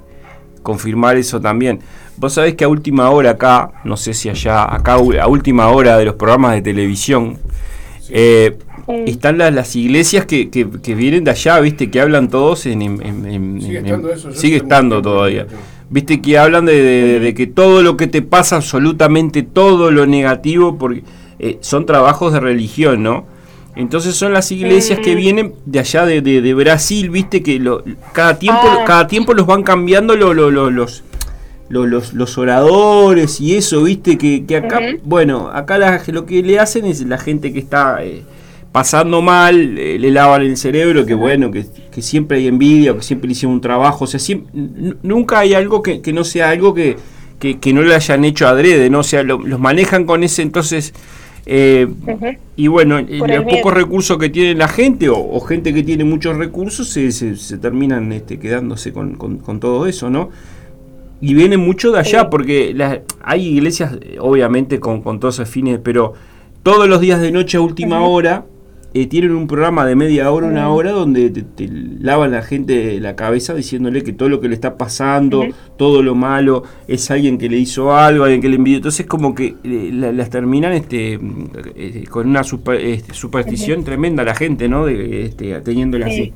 confirmar eso también. Vos sabés que a última hora acá, no sé si allá, acá a última hora de los programas de televisión, eh, están las, iglesias que, que, vienen de allá, viste, que hablan todos en... sigue estando, todavía. Viste que hablan de, que todo lo que te pasa, absolutamente todo lo negativo, porque eh, son trabajos de religión, ¿no? Entonces son las iglesias que vienen de allá de, Brasil, viste que lo, cada tiempo ah. cada tiempo los van cambiando los, los, los, oradores y eso, viste que, acá, bueno, acá lo que le hacen es la gente que está eh, pasando mal, eh, le lavan el cerebro, que bueno, que, siempre hay envidia, que siempre le hicieron un trabajo, o sea, nunca hay algo que, no sea algo que, no le hayan hecho adrede, ¿no? O sea, los manejan con ese entonces... Eh, y bueno, los pocos recursos que tiene la gente o, gente que tiene muchos recursos se, se, terminan este, quedándose con, con, todo eso, ¿no? Y viene mucho de allá porque hay iglesias, obviamente, con, con todos esos fines, pero todos los días de noche a última hora eh, tienen un programa de media hora, una hora, donde te, lavan la gente la cabeza diciéndole que todo lo que le está pasando, todo lo malo, es alguien que le hizo algo, alguien que le envidió. Entonces, como que eh, las terminan este, eh, con una este, superstición tremenda la gente, ¿no? De, este, teniéndola así.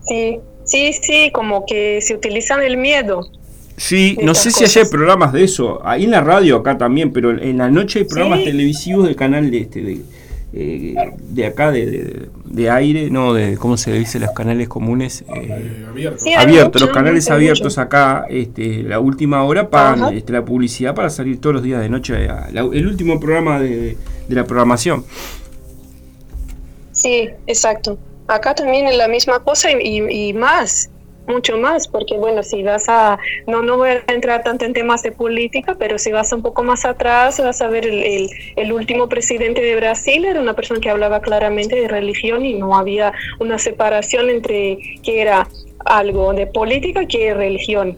Sí, sí, sí, como que se utilizan el miedo. Sí, no sé si hay programas de eso. Ahí en la radio acá también, pero en la noche hay programas televisivos del canal de este de, eh, de acá, de, de, aire, no, de, ¿cómo se dice? Los canales comunes. Eh, abiertos. los canales abiertos acá, este, la última hora pagan este, la publicidad para salir todos los días de noche, el último programa de, de la programación. Sí, exacto. Acá también es la misma cosa y, y más mucho más, porque bueno, si vas a, no, no voy a entrar tanto en temas de política, pero si vas un poco más atrás, vas a ver el, el, último presidente de Brasil, era una persona que hablaba claramente de religión y no había una separación entre que era algo de política que de religión.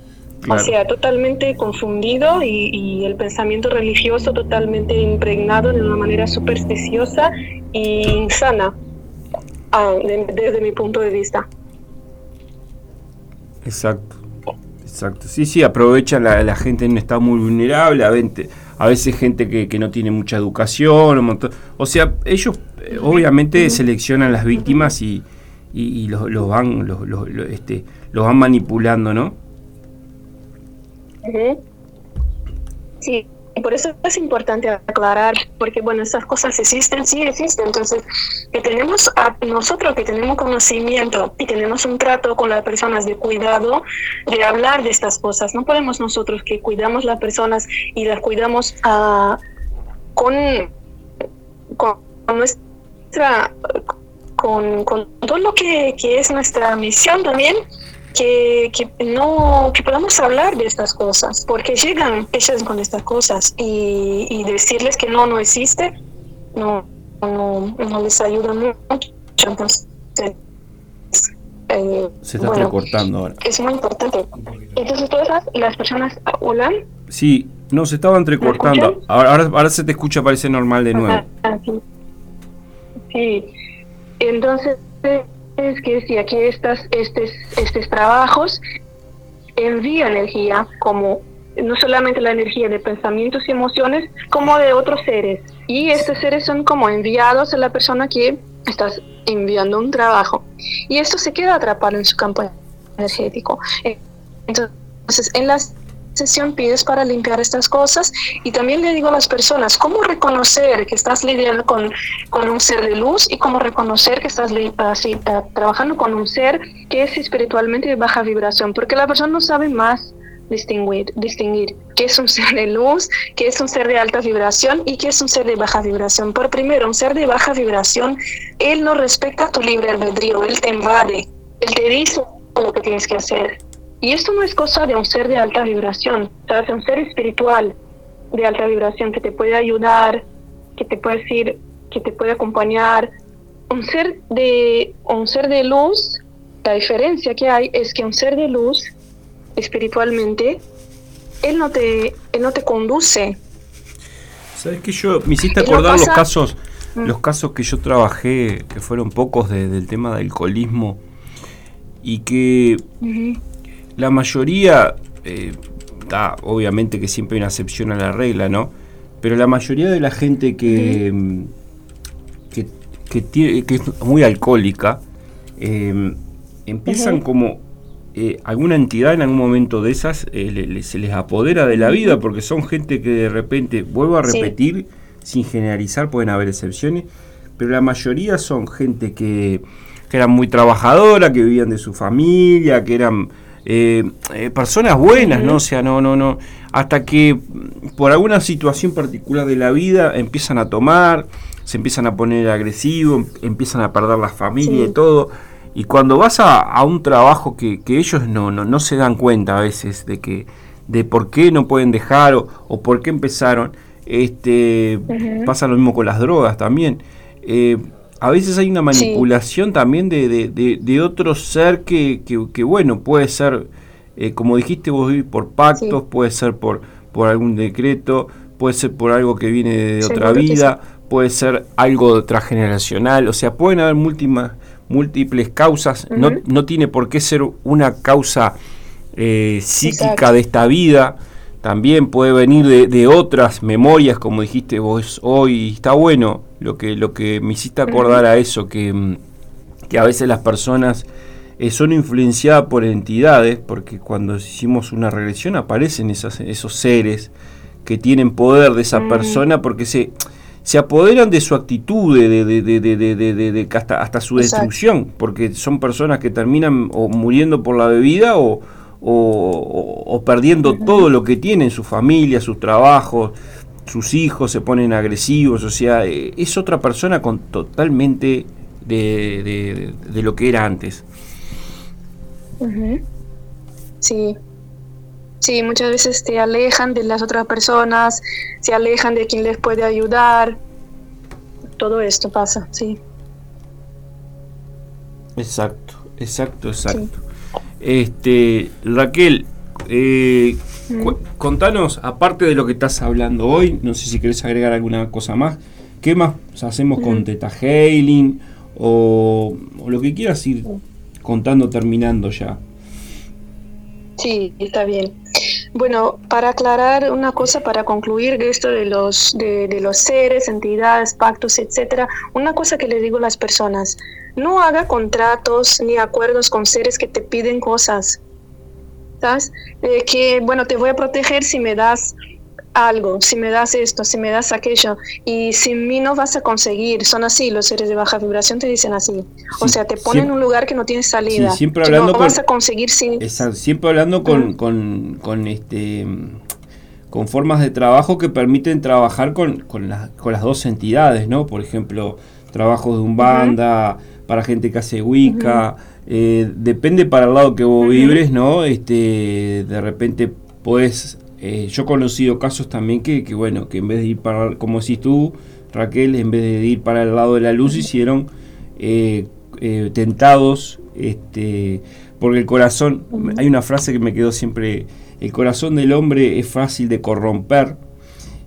O sea, totalmente confundido y, y, el pensamiento religioso totalmente impregnado de una manera supersticiosa y insana, ah, desde mi punto de vista. Exacto. Exacto. Sí, sí, aprovechan la, la gente en un estado muy vulnerable, a, a veces gente que, no tiene mucha educación, o sea, ellos eh, obviamente seleccionan las víctimas y, y, los, van los, este, los van manipulando, ¿no? Sí, por eso es importante aclarar, porque bueno, esas cosas existen, sí existen, entonces que tenemos a nosotros que tenemos conocimiento y tenemos un trato con las personas de cuidado, de hablar de estas cosas, no podemos nosotros que cuidamos las personas y las cuidamos a, con, con nuestra, con, con todo lo que, que es nuestra misión también, que, que, no que podamos hablar de estas cosas porque llegan ellas con estas cosas y, y decirles que no no existe no no, no les ayuda mucho entonces eh, se está recortando ahora. es muy importante. Entonces todas las personas hola. Sí no se estaba entrecortando. Ahora, ahora, se te escucha parece normal de nuevo. Sí. Entonces es que decía que estas, estos, estos trabajos envían energía como no solamente la energía de pensamientos y emociones, como de otros seres. Y estos seres son como enviados a la persona que estás enviando un trabajo. Y esto se queda atrapado en su campo energético. Entonces, en las sesión pides para limpiar estas cosas y también le digo a las personas cómo reconocer que estás lidiando con, con un ser de luz y cómo reconocer que estás ah, trabajando con un ser que es espiritualmente de baja vibración, porque la persona no sabe más distinguir, distinguir qué es un [LAUGHS] ser de luz, qué es un ser de alta vibración y qué es un ser de baja vibración. Por primero, un ser de baja vibración, él no respeta tu libre albedrío, él te invade, él te dice lo que tienes que hacer y esto no es cosa de un ser de alta vibración, ¿sabes? Un ser espiritual de alta vibración que te puede ayudar, que te puede decir, que te puede acompañar. Un ser de, un ser de luz, la diferencia que hay es que un ser de luz, espiritualmente, él no te, él no te conduce. ¿Sabes que yo me hiciste acordar los casos, mm. los casos que yo trabajé, que fueron pocos del tema del alcoholismo, y que la mayoría, eh, obviamente que siempre hay una excepción a la regla, ¿no? Pero la mayoría de la gente que, mm, que, tiene, que es muy alcohólica, em, empiezan como eh, alguna entidad en algún momento de esas eh, se les apodera de la vida porque son gente que de repente, vuelvo a repetir, sin generalizar, pueden haber excepciones, pero la mayoría son gente que, que eran muy trabajadora, que vivían de su familia, que eran eh, eh, personas buenas, ¿no? O sea, no, no, no. Hasta que por alguna situación particular de la vida empiezan a tomar, se empiezan a poner agresivos, empiezan a perder la familia y todo. Y cuando vas a, un trabajo que, ellos no, no, no, se dan cuenta a veces de que de por qué no pueden dejar o, por qué empezaron, este pasa lo mismo con las drogas también. Eh, a veces hay una manipulación también de, de, de, otro ser que, que, bueno, puede ser, eh, como dijiste vos, por pactos, puede ser por, por algún decreto, puede ser por algo que viene de otra vida, puede ser algo transgeneracional, o sea, pueden haber múltiples, múltiples causas, no, no, tiene por qué ser una causa eh, psíquica de esta vida también puede venir de, otras memorias, como dijiste vos hoy, está bueno lo que, lo que me hiciste acordar a eso, que, mm, que a veces las personas eh, son influenciadas por entidades, porque cuando hicimos una regresión aparecen esas, esos seres que tienen poder de esa persona, porque se, se apoderan de su actitud, de, de, de hasta, hasta, su destrucción, porque son personas que terminan o muriendo por la bebida o o, perdiendo todo lo que tienen, su familia, sus trabajos, sus hijos se ponen agresivos, o sea, eh, es otra persona con totalmente de, lo que era antes. Sí, sí, muchas veces te alejan de las otras personas, se alejan de quien les puede ayudar, todo esto pasa, sí. Exacto, exacto, exacto. Este, Raquel, eh, contanos, aparte de lo que estás hablando hoy, no sé si querés agregar alguna cosa más, ¿qué más hacemos con Teta Hailing o, lo que quieras ir contando terminando ya? Sí, está bien. Bueno, para aclarar una cosa, para concluir de esto de los, de, de los seres, entidades, pactos, etcétera, una cosa que le digo a las personas, no haga contratos ni acuerdos con seres que te piden cosas. ¿Sabes? que, bueno, te voy a proteger si me das algo, si me das esto, si me das aquello, y sin mí no vas a conseguir. Son así, los seres de baja vibración te dicen así. o sea, te ponen en un lugar que no tiene salida. siempre hablando no vas a conseguir sin... siempre hablando con, con, con, este con formas de trabajo que permiten trabajar con, con, las dos entidades, ¿no? Por ejemplo, trabajo de un banda, para gente que hace Wicca, eh, depende para el lado que vos vibres, ¿no? Este, de repente puedes, eh, yo he conocido casos también que, que, bueno, que en vez de ir para, como si tú, Raquel, en vez de ir para el lado de la luz, hicieron eh, tentados, este, porque el corazón, hay una frase que me quedó siempre, el corazón del hombre es fácil de corromper,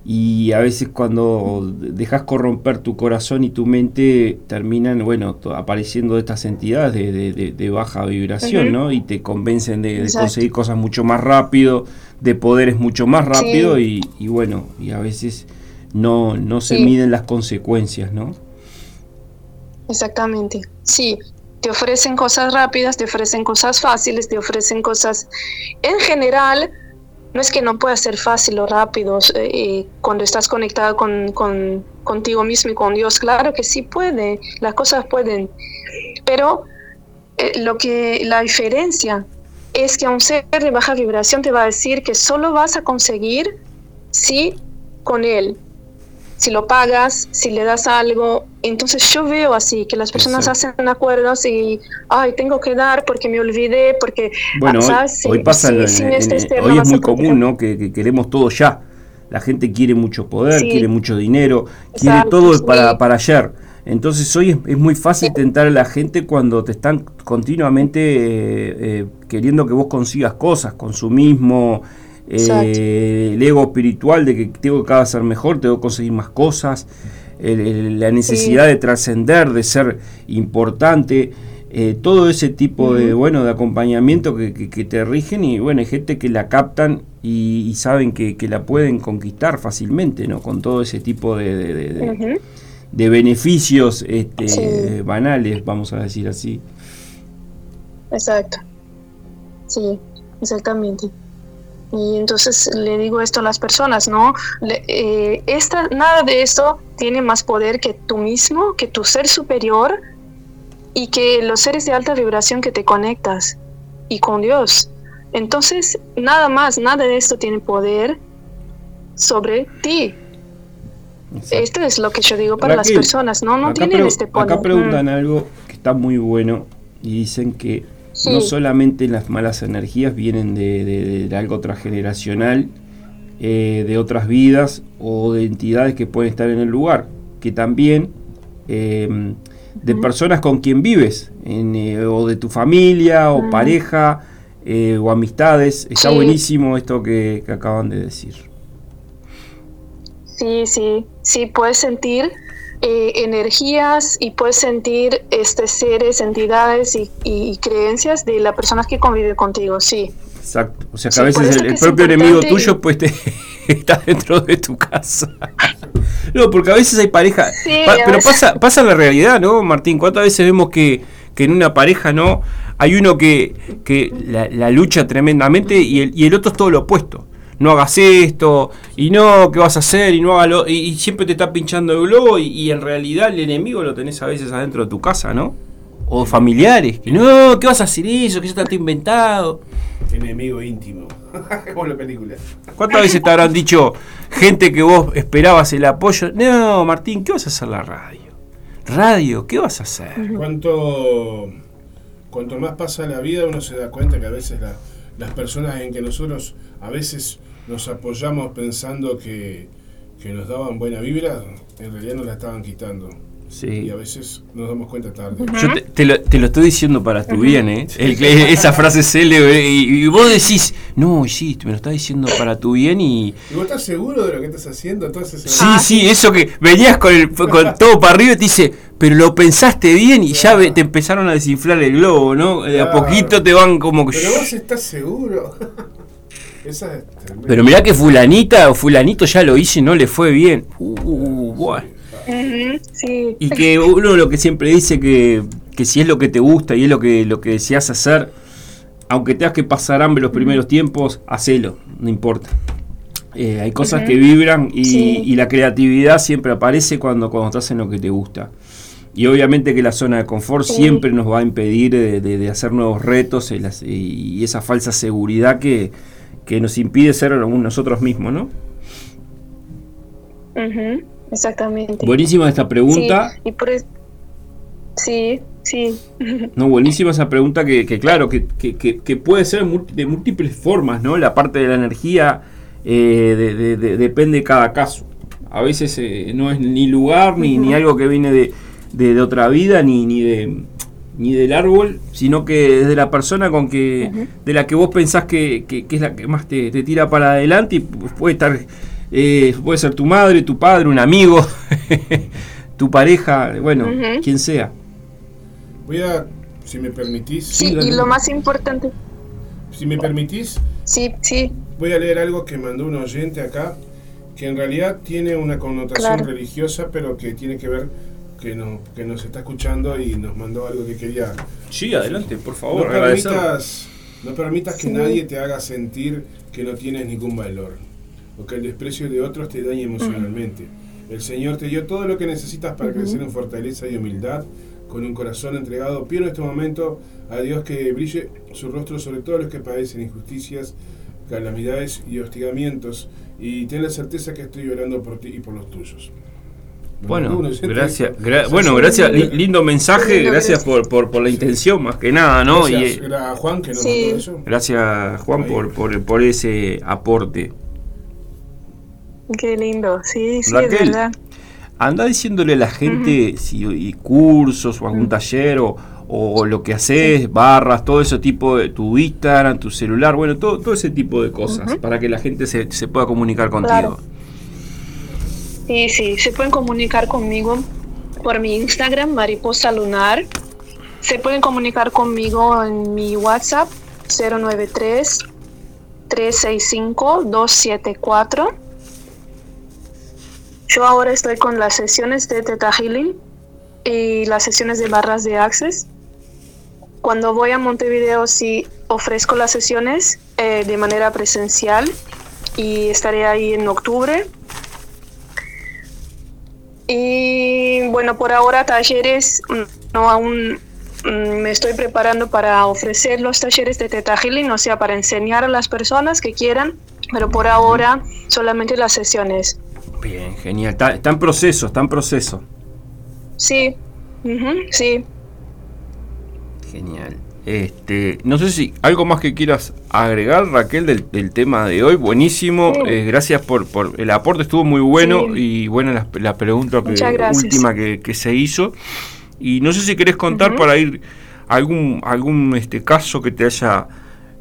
y a veces cuando dejas corromper tu corazón y tu mente terminan, bueno, apareciendo estas entidades de, baja vibración, ¿no? Y te convencen de, conseguir cosas mucho más rápido, de poderes mucho más rápido y, bueno, y a veces no, no se miden las consecuencias, ¿no? Exactamente, sí. te ofrecen cosas rápidas, te ofrecen cosas fáciles, te ofrecen cosas... En general, no es que no pueda ser fácil o rápido eh, cuando estás conectado con, con, contigo mismo y con Dios. Claro que sí puede, las cosas pueden. Pero eh, lo que la diferencia es que un ser de baja vibración te va a decir que solo vas a conseguir si con él, si lo pagas, si le das algo. Entonces yo veo así, que las personas hacen acuerdos y, ay, tengo que dar porque me olvidé, porque... Bueno, hoy, pasa, este hoy es muy común, ¿no? Que, queremos todo ya. La gente quiere mucho poder, quiere mucho dinero, quiere todo para, para ayer. Entonces hoy es, muy fácil tentar a la gente cuando te están continuamente eh, eh, queriendo que vos consigas cosas, consumismo, eh, el ego espiritual de que tengo que cada ser mejor, tengo que conseguir más cosas, la necesidad de trascender, de ser importante. todo ese tipo de bueno de acompañamiento que, te rigen y bueno hay gente que la captan y, saben que, la pueden conquistar fácilmente no con todo ese tipo de, de beneficios este, banales, vamos a decir así. Exacto. Sí, exactamente. Y entonces le digo esto a las personas, ¿no? Eh, esta, nada de esto tiene más poder que tú mismo, que tu ser superior y que los seres de alta vibración que te conectas y con Dios. Entonces, nada más, nada de esto tiene poder sobre ti. Esto es lo que yo digo para las personas, no, no tienen este poder. Acá preguntan algo que está muy bueno y dicen que no solamente las malas energías vienen de, algo transgeneracional, eh, de otras vidas o de entidades que pueden estar en el lugar, que también em, de personas con quien vives, eh, o de tu familia, o pareja, eh, o amistades. Está buenísimo esto que acaban de decir. Sí, sí, sí, puedes sentir eh, energías y puedes sentir este, seres, entidades y, creencias de las personas que conviven contigo, sí. Exacto, o sea que a veces el, propio enemigo tuyo pues te, [LAUGHS] está dentro de tu casa. [LAUGHS] no, porque a veces hay pareja, pero pasa, pasa la realidad, ¿no, Martín? ¿Cuántas veces vemos que, que en una pareja, ¿no? Hay uno que, que la, lucha tremendamente y el, y el otro es todo lo opuesto no hagas esto, y no, ¿qué vas a hacer? Y no haga y, siempre te está pinchando el globo, y, en realidad el enemigo lo tenés a veces adentro de tu casa, ¿no? O familiares, que no, ¿qué vas a hacer eso? Que eso está inventado. Enemigo íntimo, [LAUGHS] como la película. ¿Cuántas veces te habrán dicho gente que vos esperabas el apoyo? No, Martín, ¿qué vas a hacer la radio? Radio, ¿qué vas a hacer? Cuanto, cuanto más pasa la vida, uno se da cuenta que a veces las personas en que nosotros a veces nos apoyamos pensando que, nos daban buena vibra, en realidad nos la estaban quitando. Sí. Y a veces nos damos cuenta tarde. Yo te, lo, estoy diciendo para tu bien, ¿eh? esa frase célebre. Y, y, vos decís, no, sí, me lo estás diciendo para tu bien y. ¿Y vos estás seguro de lo que estás haciendo? sí, sí, eso que venías con, el, con todo para arriba y te dice, pero lo pensaste bien y ya te empezaron a desinflar el globo, ¿no? De a poquito te van como que. Pero vos estás seguro. [LAUGHS] Pero mirá que fulanita o fulanito ya lo hizo y no le fue bien. Uh, bueno. Y que uno lo que siempre dice que, si es lo que te gusta y es lo que, lo que deseas hacer, aunque tengas que pasar hambre los primeros tiempos, hacelo, no importa. Eh, hay cosas que vibran y, la creatividad siempre aparece cuando, cuando estás en lo que te gusta. Y obviamente que la zona de confort siempre nos va a impedir de, hacer nuevos retos y esa falsa seguridad que, que nos impide ser nosotros mismos, ¿no? exactamente. Buenísima esta pregunta. Sí, y por sí, sí. [LAUGHS] No, buenísima esa pregunta que, claro, que, puede ser de múltiples formas, ¿no? La parte de la energía eh, depende de cada caso. A veces eh, no es ni lugar, ni, ni algo que viene de, de, otra vida, ni, ni de ni del árbol, sino que es de la persona con que, de la que vos pensás que, es la que más te, tira para adelante y puede estar, eh, puede ser tu madre, tu padre, un amigo, [LAUGHS] tu pareja, bueno, quien sea. Voy a, si me permitís. Sí, y lo más importante. Si me permitís. Sí, sí. Voy a leer algo que mandó un oyente acá, que en realidad tiene una connotación religiosa, pero que tiene que ver que nos, que nos está escuchando y nos mandó algo que quería. Sí, adelante, por favor. No permitas, no permitas que nadie te haga sentir que no tienes ningún valor o que el desprecio de otros te dañe emocionalmente. El Señor te dio todo lo que necesitas para crecer en fortaleza y humildad, con un corazón entregado. Pido en este momento a Dios que brille su rostro sobre todos los que padecen injusticias, calamidades y hostigamientos, y ten la certeza que estoy llorando por ti y por los tuyos. Bueno, gracias, bueno, gracias, lindo mensaje, gracias por, por, la intención más que nada, ¿no? Gracias y, a Juan que nos eso. Gracias Juan por, por, por ese aporte. Qué lindo, sí, sí, es verdad. Anda diciéndole a la gente si cursos o algún taller o, lo que haces, barras, todo ese tipo de tu Instagram, tu celular, bueno, todo, todo ese tipo de cosas para que la gente se, se pueda comunicar contigo. Sí, sí, se pueden comunicar conmigo por mi Instagram, Mariposa Lunar. Se pueden comunicar conmigo en mi WhatsApp 093 365 274 yo ahora estoy con las sesiones de Theta Healing y las sesiones de barras de Access. Cuando voy a Montevideo sí ofrezco las sesiones eh, de manera presencial y estaré ahí en octubre. Y bueno, por ahora talleres, no aún mm, me estoy preparando para ofrecer los talleres de Theta Healing, o sea, para enseñar a las personas que quieran, pero por ahora solamente las sesiones. Bien, genial. Está, en proceso, está en proceso. Sí, sí. Genial. Este, no sé si algo más que quieras agregar, Raquel, del, tema de hoy. Buenísimo. Eh, gracias por, por, el aporte, estuvo muy bueno y buena la, pregunta última que, se hizo. Y no sé si querés contar para ir algún algún este caso que te haya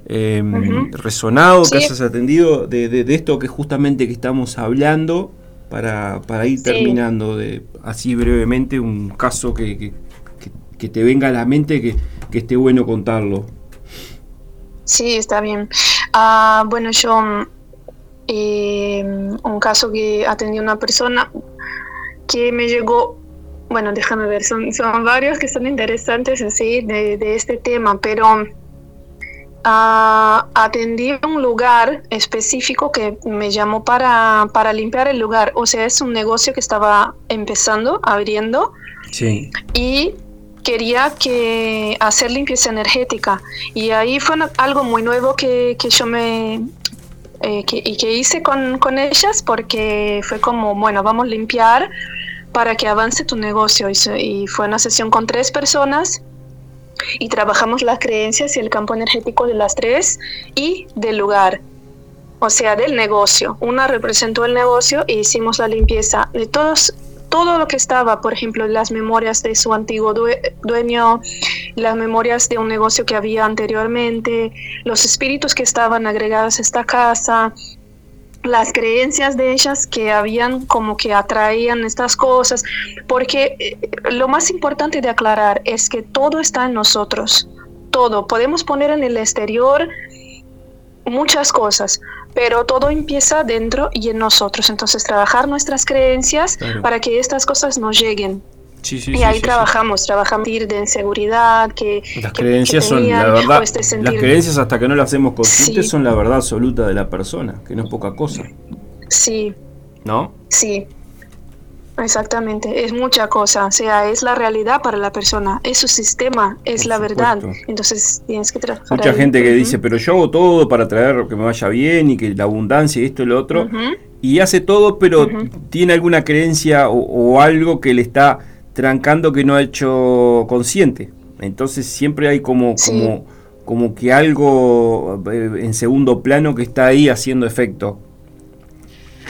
em, resonado, que hayas atendido de, de, esto que justamente que estamos hablando para, para ir terminando de así brevemente un caso que, que, te venga a la mente que, que, esté bueno contarlo. Sí, está bien. Ah, bueno, yo eh, un caso que atendí una persona que me llegó, bueno, déjame ver, son, son varios que son interesantes así de, de este tema, pero atendí un lugar específico que me llamó para, para, limpiar el lugar. O sea, es un negocio que estaba empezando, abriendo. Sí. Y quería que hacer limpieza energética. Y ahí fue algo muy nuevo que, que yo me... Eh, y que hice con, con ellas porque fue como, bueno, vamos a limpiar para que avance tu negocio. y fue una sesión con tres personas y trabajamos las creencias y el campo energético de las tres y del lugar, o sea, del negocio. Una representó el negocio e hicimos la limpieza de todos todo lo que estaba, por ejemplo, las memorias de su antiguo dueño, las memorias de un negocio que había anteriormente, los espíritus que estaban agregados a esta casa, las creencias de ellas que habían como que atraían estas cosas, porque eh, lo más importante de aclarar es que todo está en nosotros, todo, podemos poner en el exterior muchas cosas, pero todo empieza dentro y en nosotros, entonces trabajar nuestras creencias para que estas cosas nos lleguen y ahí trabajamos, trabajamos de inseguridad, que las creencias son la verdad, este las creencias hasta que no las hacemos conscientes son la verdad absoluta de la persona, que no es poca cosa. Sí. ¿No? Sí. Exactamente, es mucha cosa, o sea, es la realidad para la persona, es su sistema, es la verdad, entonces tienes que trabajar. Mucha gente que dice, pero yo hago todo para traer que me vaya bien y que la abundancia y esto y lo otro, y hace todo, pero tiene alguna creencia o algo que le está trancando que no ha hecho consciente. Entonces siempre hay como, como, como que algo eh, en segundo plano que está ahí haciendo efecto.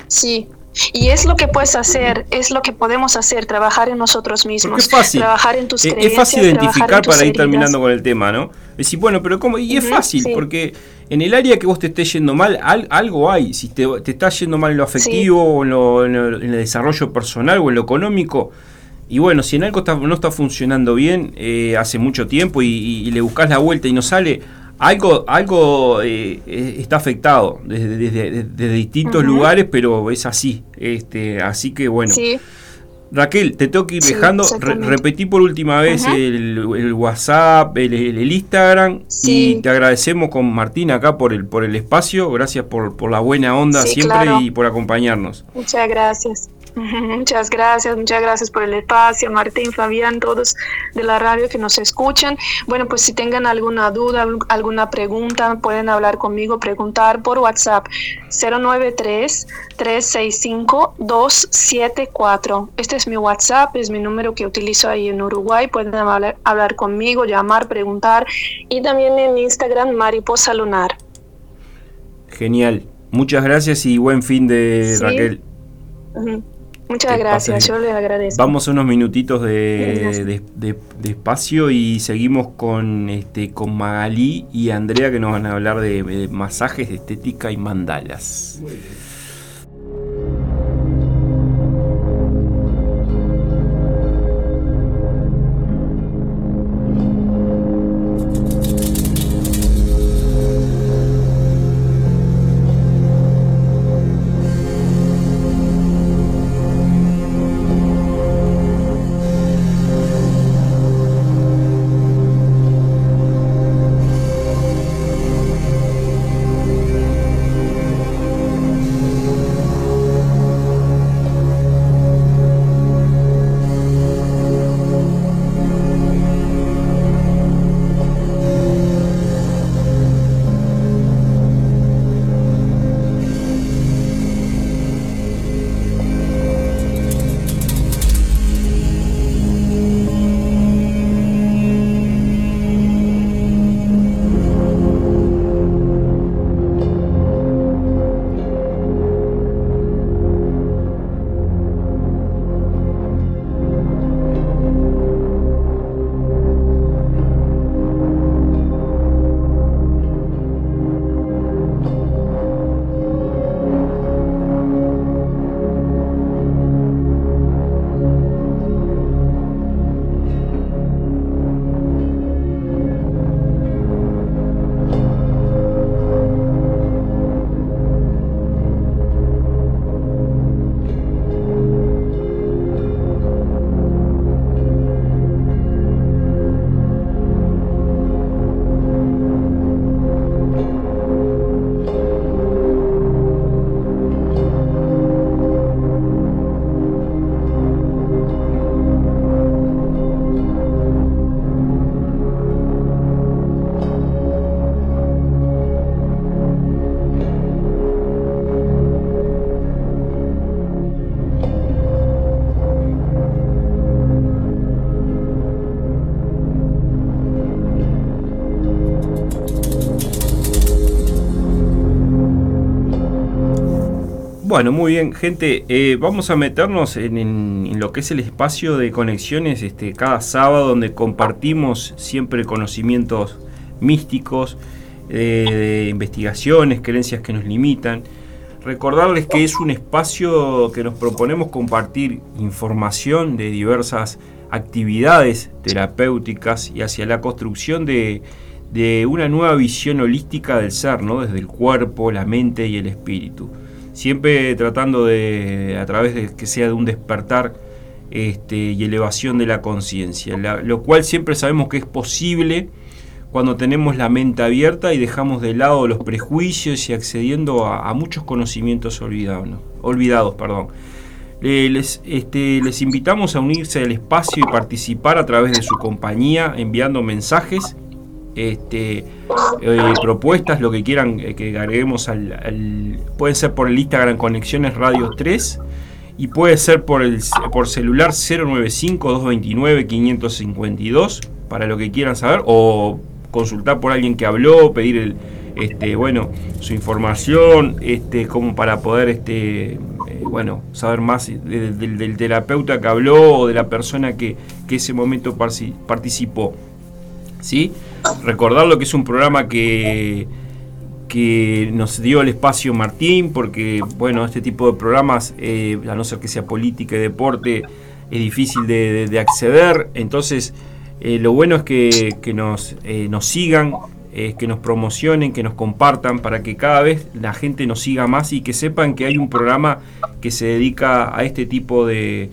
Sí, y es lo que puedes hacer, es lo que podemos hacer, trabajar en nosotros mismos. es fácil. Trabajar en tus es, es fácil identificar para ir terminando con el tema, ¿no? Decir, bueno, pero ¿cómo? Y es fácil, porque en el área que vos te estés yendo mal, algo hay. Si te, te está yendo mal en lo afectivo, o en, en, el desarrollo personal o en lo económico, y bueno, si en algo no está funcionando bien eh, hace mucho tiempo y, le buscas la vuelta y no sale, algo, algo eh, eh, está afectado desde, distintos lugares, pero es así. Este, así que bueno. Raquel, te tengo que ir dejando. repetí por última vez el, WhatsApp, el, Instagram. Y te agradecemos con Martín acá por el, por el espacio. Gracias por, por la buena onda siempre y por acompañarnos. Muchas gracias. [LAUGHS] Muchas gracias, muchas gracias por el espacio, Martín, Fabián, todos de la radio que nos escuchan. Bueno, pues si tengan alguna duda, alguna pregunta, pueden hablar conmigo, preguntar por WhatsApp 093-365-274. Este es mi WhatsApp, es mi número que utilizo ahí en Uruguay. Pueden hablar, hablar conmigo, llamar, preguntar y también en Instagram Mariposa Lunar. Genial. Muchas gracias y buen fin de Raquel. Muchas gracias, yo les agradezco. Vamos a unos minutitos de, espacio y seguimos con, este, con Magalí y Andrea que nos van a hablar de, masajes de estética y mandalas. Bueno, muy bien, gente. Eh, vamos a meternos en, lo que es el espacio de conexiones este, cada sábado, donde compartimos siempre conocimientos místicos, eh, investigaciones, creencias que nos limitan. Recordarles que es un espacio que nos proponemos compartir información de diversas actividades terapéuticas y hacia la construcción de, de una nueva visión holística del ser, ¿no? desde el cuerpo, la mente y el espíritu siempre tratando de, a través de que sea de un despertar este, y elevación de la conciencia, lo cual siempre sabemos que es posible cuando tenemos la mente abierta y dejamos de lado los prejuicios y accediendo a, muchos conocimientos olvidados. olvidados perdón. Este, les invitamos a unirse al espacio y participar a través de su compañía enviando mensajes este, eh, propuestas, lo que quieran eh, que agreguemos al, Pueden ser por el Instagram Conexiones Radio 3 y puede ser por, el, por celular 095-229-552 para lo que quieran saber o consultar por alguien que habló, pedir este, bueno, su información, este, como para poder eh, bueno, saber más del terapeuta que habló o de la persona que, que ese momento participó. ¿sí? Recordar lo que es un programa que, que nos dio el espacio Martín, porque bueno, este tipo de programas, eh, a no ser que sea política y deporte, es difícil de, acceder. Entonces, eh, lo bueno es que, nos, eh, nos sigan, que nos promocionen, que nos compartan, para que cada vez la gente nos siga más y que sepan que hay un programa que se dedica a este tipo de,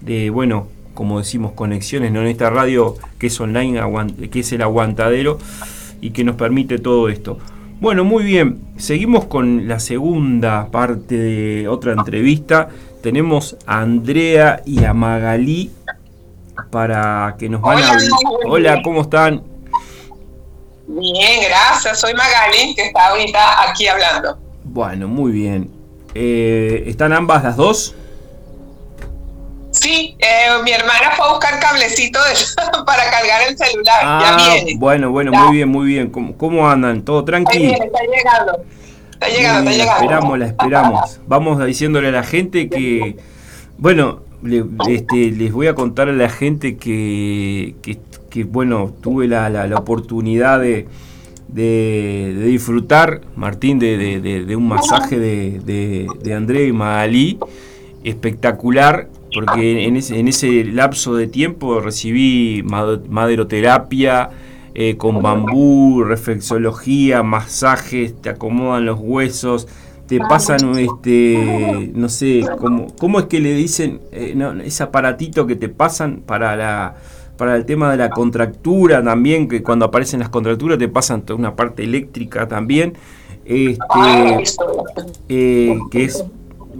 de, bueno, como decimos, conexiones, ¿no? En esta radio que es online, que es el aguantadero y que nos permite todo esto. Bueno, muy bien, seguimos con la segunda parte de otra entrevista. Tenemos a Andrea y a Magalí para que nos van a hablar. Hola, ¿cómo están? Bien, gracias. Soy Magalí, que está ahorita aquí hablando. Bueno, muy bien. Eh, ¿Están ambas las dos? Sí, eh, mi hermana fue a buscar cablecito [LAUGHS] para cargar el celular. ya ah, viene. Bueno, bueno, muy bien, muy bien. ¿Cómo, andan? ¿Todo tranquilo? Está, llegando. Está llegando, está llegando. La esperamos, la esperamos. Vamos diciéndole a la gente que, bueno, este, les voy a contar a la gente que, que, bueno, tuve la, la, oportunidad de, de, disfrutar, Martín, de, de un masaje de, de, André y Magalí espectacular porque en ese, en ese lapso de tiempo recibí maderoterapia eh, con bambú, reflexología, masajes, te acomodan los huesos, te pasan, este, no sé, ¿cómo, cómo es que le dicen eh, ese aparatito que te pasan para la para el tema de la contractura también, que cuando aparecen las contracturas te pasan toda una parte eléctrica también, este, eh, que es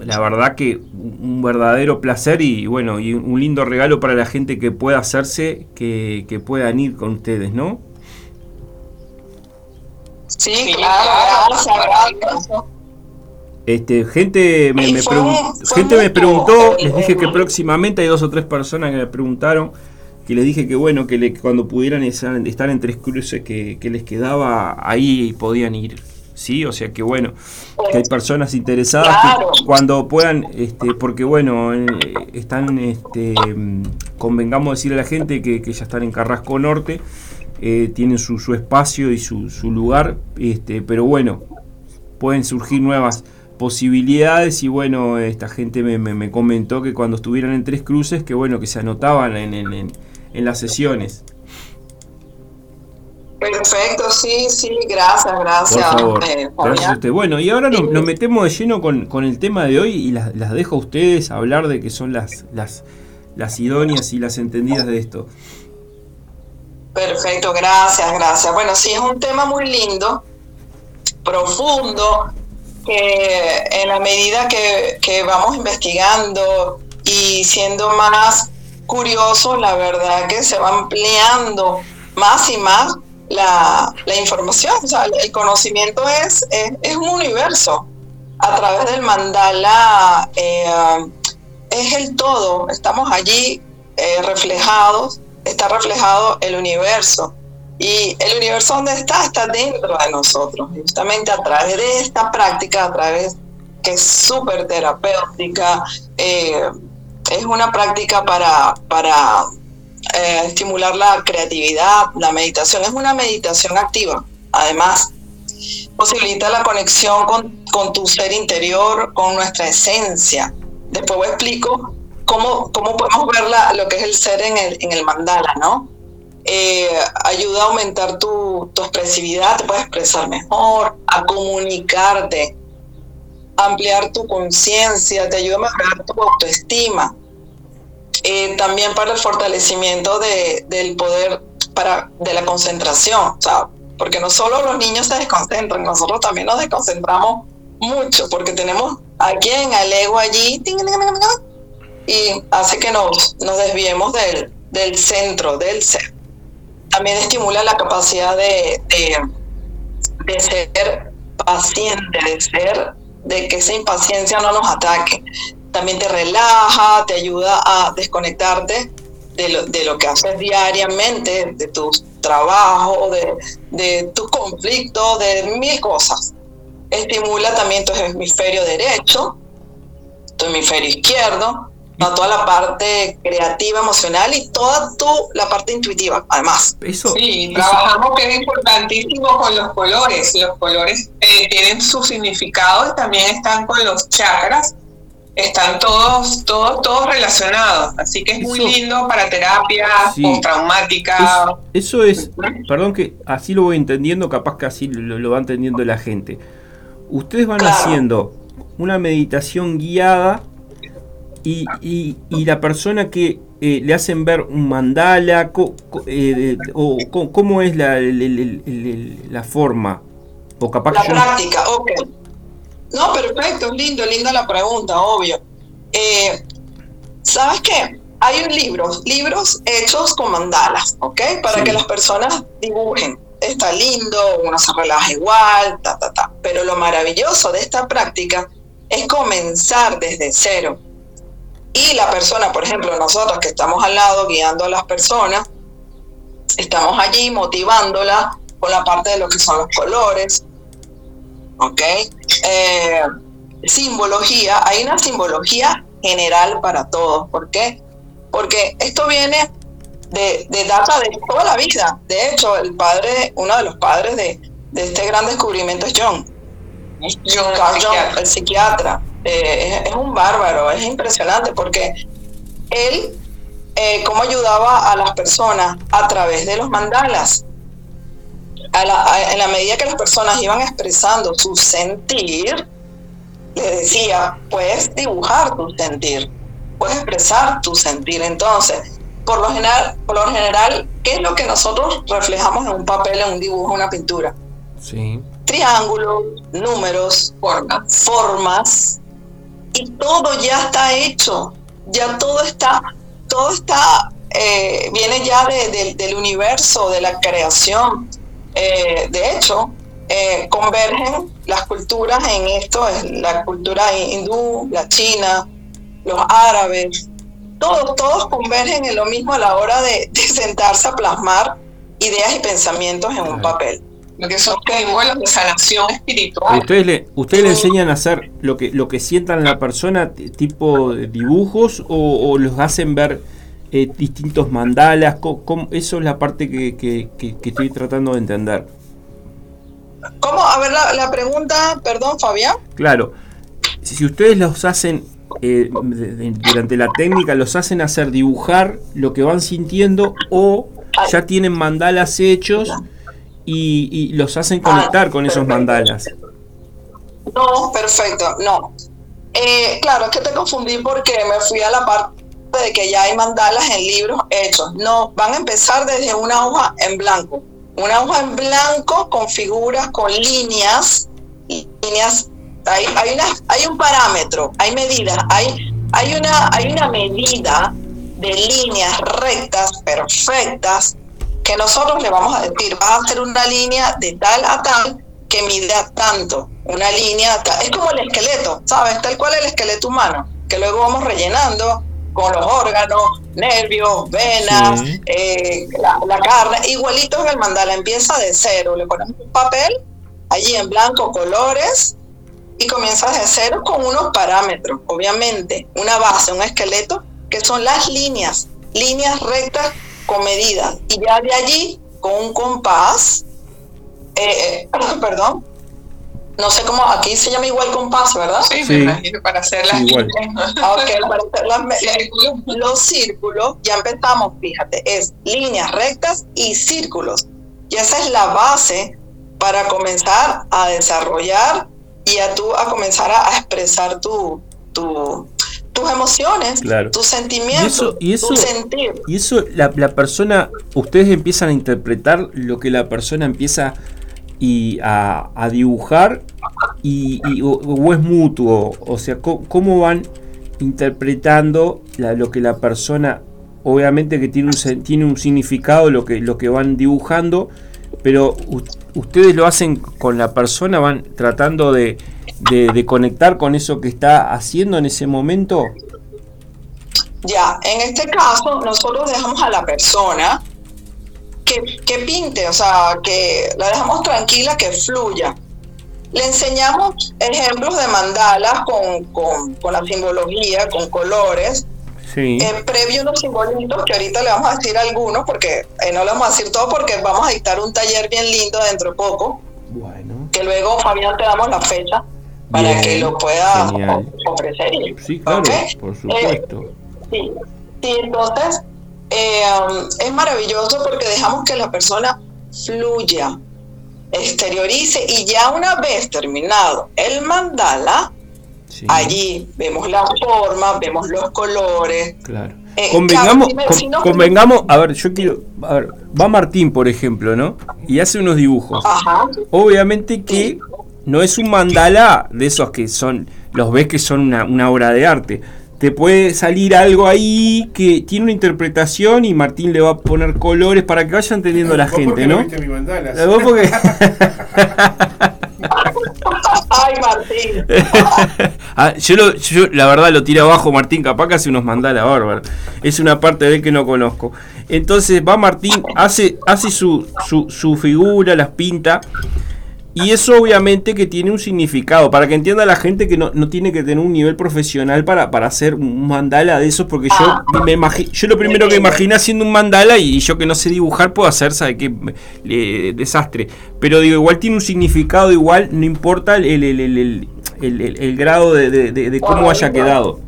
la verdad que un verdadero placer y bueno, y un lindo regalo para la gente que pueda hacerse, que, puedan ir con ustedes, ¿no? Sí, claro, gracias, Este, gente me, gente me preguntó, les dije que próximamente hay dos o tres personas que me preguntaron, que les dije que bueno, que cuando pudieran estar en tres cruces, que, que les quedaba ahí y podían ir ¿sí? O sea que bueno, que hay personas interesadas que cuando puedan, este, porque bueno, eh, están, este, convengamos decirle a la gente que, ya están en Carrasco Norte, eh, tienen su, su, espacio y su, su lugar, este, pero bueno, pueden surgir nuevas posibilidades y bueno, esta gente me, me, comentó que cuando estuvieran en Tres Cruces, que bueno, que se anotaban en, en, en las sesiones. Perfecto, sí, sí, gracias, gracias. Eh, gracias a usted. Bueno, y ahora nos, metemos de lleno con, el tema de hoy y las, dejo a ustedes hablar de que son las, las, las idóneas y las entendidas de esto. Perfecto, gracias, gracias. Bueno, sí, es un tema muy lindo, profundo, que en la medida que, que vamos investigando y siendo más curiosos, la verdad que se va ampliando más y más la, información, o sea, el conocimiento es, es, un universo. A través del mandala eh, es el todo, estamos allí eh, reflejados, está reflejado el universo. Y el universo donde está, está dentro de nosotros. Justamente a través de esta práctica, a través que es súper terapéutica, eh, es una práctica para, para eh, estimular la creatividad, la meditación es una meditación activa. Además, posibilita la conexión con, con tu ser interior, con nuestra esencia. Después explico cómo, cómo podemos ver lo que es el ser en el, en el mandala, ¿no? Eh, ayuda a aumentar tu, tu expresividad, te puedes expresar mejor, a comunicarte, ampliar tu conciencia, te ayuda a mejorar tu autoestima eh, también para el fortalecimiento de, del poder para, de la concentración, o porque no solo los niños se desconcentran, nosotros también nos desconcentramos mucho, porque tenemos a quien, al ego allí, y hace que nos, nos desviemos del, del centro, del ser. También estimula la capacidad de, de, de ser paciente, de ser, de que esa impaciencia no nos ataque también te relaja, te ayuda a desconectarte de lo, de lo que haces diariamente, de tu trabajo, de, de tus conflictos, de mil cosas. Estimula también tu hemisferio derecho, tu hemisferio izquierdo, toda la parte creativa, emocional y toda tu, la parte intuitiva, además. Eso, sí, trabajamos que es importantísimo con los colores. Los colores eh, tienen su significado y también están con los chakras están todos, todos, todos relacionados. Así que es muy lindo para terapia traumática. Eso, es, perdón que así lo voy entendiendo, capaz que así lo, va entendiendo la gente. Ustedes van haciendo una meditación guiada y, la persona que eh, le hacen ver un mandala, eh, o cómo es la, la forma, o capaz la práctica, ok. No, perfecto, lindo, linda la pregunta, obvio. Eh, ¿Sabes qué? Hay un libro, libros hechos con mandalas, ¿ok? Para que las personas dibujen. Está lindo, uno se relaja igual, ta, ta, ta. Pero lo maravilloso de esta práctica es comenzar desde cero y la persona, por ejemplo, nosotros que estamos al lado guiando a las personas, estamos allí motivándola con la parte de lo que son los colores, ¿ok? Eh, simbología, hay una simbología general para todos. ¿Por qué? Porque esto viene de, data de toda la vida. De hecho, el padre, uno de los padres de, este gran descubrimiento es John. John, John el psiquiatra. Eh, es, un bárbaro, es impresionante porque él, eh, cómo ayudaba a las personas a través de los mandalas. En la medida que las personas iban expresando su sentir, le decía, puedes dibujar tu sentir, puedes expresar tu sentir. Entonces, por lo general, por lo general, ¿qué es lo que nosotros reflejamos en un papel, en un dibujo, en una pintura? Sí. Triángulos, números, formas, formas y todo ya está hecho, ya todo está, todo está, eh, viene ya del universo, de la creación. Eh, de hecho, eh, convergen las culturas en esto, es la cultura hindú, la china, los árabes, todos, todos convergen en lo mismo a la hora de, de sentarse a plasmar ideas y pensamientos en un papel. Lo que son símbolos de sanación espiritual. ¿Ustedes le, ustedes le enseñan a hacer lo que, lo que sientan la persona, tipo dibujos, o, los hacen ver eh, distintos mandalas? eso es la parte que, que, estoy tratando de entender. ¿Cómo? A ver, la, pregunta, perdón, Fabián. Claro, si ustedes los hacen eh, durante la técnica, los hacen hacer dibujar lo que van sintiendo o ya tienen mandalas hechos y, los hacen conectar con esos mandalas. No, perfecto, no. Eh, claro, es que te confundí porque me fui a la parte de que ya hay mandalas en libros hechos. No, van a empezar desde una hoja en blanco. Una hoja en blanco con figuras, con líneas, líneas. Hay, hay, una, hay un parámetro, hay medidas, hay, hay, una, hay una medida de líneas rectas, perfectas, que nosotros le vamos a decir, vas a hacer una línea de tal a tal que mida tanto, una línea, es como el esqueleto, ¿sabes? Tal cual el esqueleto humano, que luego vamos rellenando con los órganos, nervios, venas, eh, la, carne, igualito en el mandala, empieza de cero, le ponemos un papel, allí en blanco, colores, y comienzas de cero con unos parámetros, obviamente, una base, un esqueleto, que son las líneas, líneas rectas con medidas. Y ya de allí, con un compás, eh, eh, [LAUGHS] perdón, no sé cómo, aquí se llama igual compás, ¿verdad? Sí, me imagino, para hacer las, [LAUGHS] los círculos, ya empezamos, fíjate, es líneas rectas y círculos. Y esa es la base para comenzar a desarrollar y a tú a comenzar a, expresar tu, tu, tus emociones, tus sentimientos, y eso, tu sentir. Y eso, la, persona, ustedes empiezan a interpretar lo que la persona empieza y a, dibujar y, o, es mutuo, o sea, ¿cómo, van interpretando lo que la persona, obviamente que tiene un, tiene un significado lo que, lo que van dibujando, pero ustedes lo hacen con la persona, van tratando de de, conectar con eso que está haciendo en ese momento? Ya, en este caso nosotros dejamos a la persona que, que, pinte, o sea, que la dejamos tranquila, que fluya. Le enseñamos ejemplos de mandalas con, con, la simbología, con colores. Sí. Eh, previo unos simbolitos, que ahorita le vamos a decir algunos, porque eh, no le vamos a decir todo, porque vamos a dictar un taller bien lindo dentro de poco. Bueno. Que luego, Fabián, te damos la fecha para que lo pueda ofrecer. Sí, claro, por supuesto. sí, sí, entonces eh, um, es maravilloso porque dejamos que la persona fluya, exteriorice y ya una vez terminado el mandala, Allí vemos la forma, vemos los colores. Claro. Eh, convengamos, convengamos, a ver, yo quiero, a ver, va Martín, por ejemplo, ¿no? Y hace unos dibujos. Ajá. Obviamente que no es un mandala de esos que son, los ves que son una, una obra de arte te puede salir algo ahí que tiene una interpretación y Martín le va a poner colores para que vaya entendiendo la gente, ¿no? Mi mandala, ¿Vos porque... [LAUGHS] Ay, Martín. [LAUGHS] Ah, yo, la verdad lo tiro abajo Martín, capaz que hace unos mandala bárbaros. Es una parte de él que no conozco. Entonces va Martín, hace, hace su, su, su figura, las pinta y eso obviamente que tiene un significado, para que entienda la gente que no, tiene que tener un nivel profesional para, para hacer un mandala de esos, porque yo ah. me imagino, yo lo primero que imaginé haciendo un mandala y yo que no sé dibujar puedo hacer, ¿sabe qué? desastre. Pero digo, igual tiene un significado igual, no importa el, el, grado de, cómo haya quedado.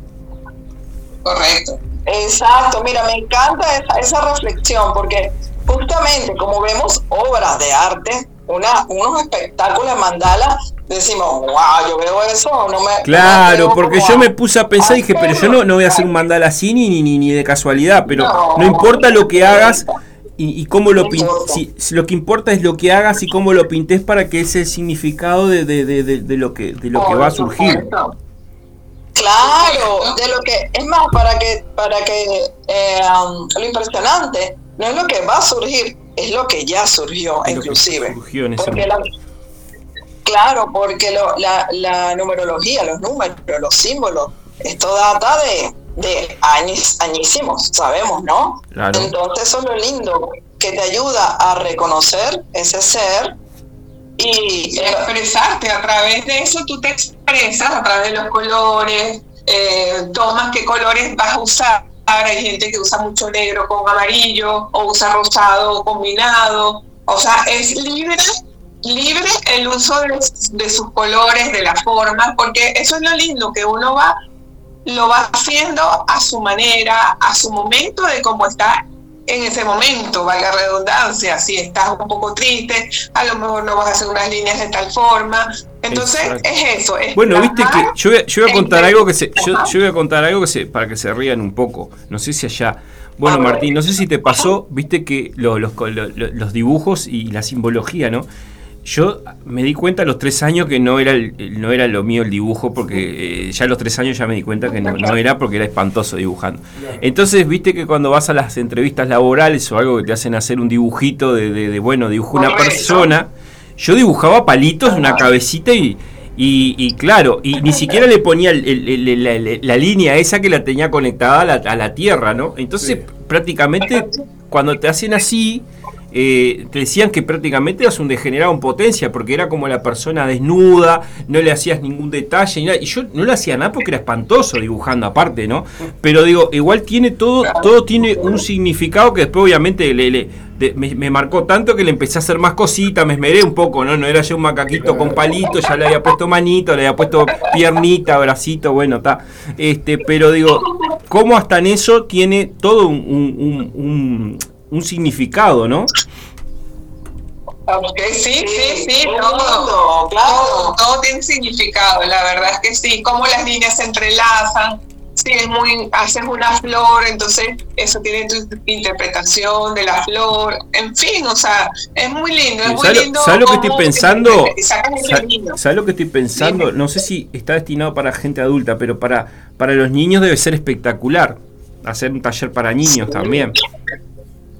Correcto. Exacto, mira, me encanta esa, esa reflexión, porque justamente como vemos obras de arte, una, unos espectáculos de mandala, decimos, wow, yo veo eso, no me... Claro, porque yo me puse a pensar y dije, pero yo no, no voy a hacer un mandala así ni, ni, ni de casualidad, pero no, importa lo que hagas y, cómo lo pintes, lo que importa es lo que hagas y cómo lo pintes para que ese significado de, de, de, de lo que de lo que va a surgir. Claro, de lo que es más para que para que eh, um, lo impresionante no es lo que va a surgir, es lo que ya surgió, inclusive. claro, porque la, numerología, los números, los símbolos, esto data de, de años, añísimos, sabemos, ¿no? Entonces eso es lo lindo, que te ayuda a reconocer ese ser y expresarte. A través de eso tú te expresas, a través de los colores, eh, tomas qué colores vas a usar hay gente que usa mucho negro con amarillo o usa rosado combinado. O sea, es libre, libre el uso de, sus colores, de la forma, porque eso es lo lindo, que uno va, lo va haciendo a su manera, a su momento de cómo está en ese momento, valga redundancia, si estás un poco triste, a lo mejor no vas a hacer unas líneas de tal forma. Entonces es eso. bueno, viste que yo voy, a, contar algo que se, yo, voy a contar algo que se, para que se rían un poco. No sé si allá. Bueno, Martín, no sé si te pasó, viste que los, los, los dibujos y la simbología, ¿no? Yo me di cuenta a los tres años que no era, no era lo mío el dibujo, porque eh, ya a los tres años ya me di cuenta que no, era porque era espantoso dibujando. Entonces, viste que cuando vas a las entrevistas laborales o algo que te hacen hacer un dibujito de, bueno, dibujo una persona, yo dibujaba palitos, una cabecita y, y, claro, y ni siquiera le ponía la, línea esa que la tenía conectada a la, tierra, ¿no? Entonces, prácticamente, cuando te hacen así eh, te decían que prácticamente eras un degenerado en potencia, porque era como la persona desnuda, no le hacías ningún detalle, y, yo no le hacía nada porque era espantoso dibujando aparte, ¿no? Pero digo, igual tiene todo, todo tiene un significado que después obviamente me, marcó tanto que le empecé a hacer más cositas, me esmeré un poco, ¿no? No era yo un macaquito con palito, ya le había puesto manito, le había puesto piernita, bracito, bueno, está. Este, pero digo, ¿cómo hasta en eso tiene todo un significado, ¿no? sí, sí, sí, todo, claro. todo, tiene significado, la verdad es que sí, cómo las líneas se entrelazan, si es muy, haces una flor, entonces eso tiene tu interpretación de la flor, en fin, o sea, es muy lindo, es muy lindo. ¿Sabes lo que estoy pensando? ¿Sabes lo que estoy pensando? No sé si está destinado para gente adulta, pero para, para los niños debe ser espectacular, hacer un taller para niños también.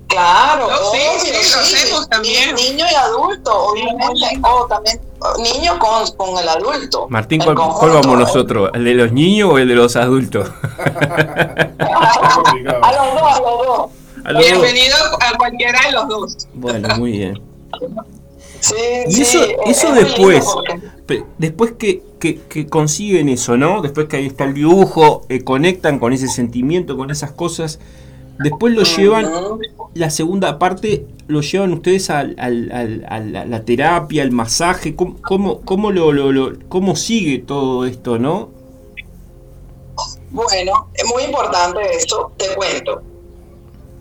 Claro, sí, sí, lo hacemos también. Niño y adulto, obviamente, o también niño con, con el adulto. Martín, ¿cuál, vamos nosotros? ¿El de los niños o el de los adultos? [LAUGHS] a los dos, a los dos. Bienvenido a cualquiera de los dos. Bueno, muy bien. Sí, y eso, eso después, después que, que, que, consiguen eso, ¿no? Después que ahí está el dibujo, eh, conectan con ese sentimiento, con esas cosas, Después lo llevan, la segunda parte lo llevan ustedes a, la terapia, al masaje. ¿Cómo, cómo, lo, cómo sigue todo esto, no? Bueno, es muy importante esto, te cuento.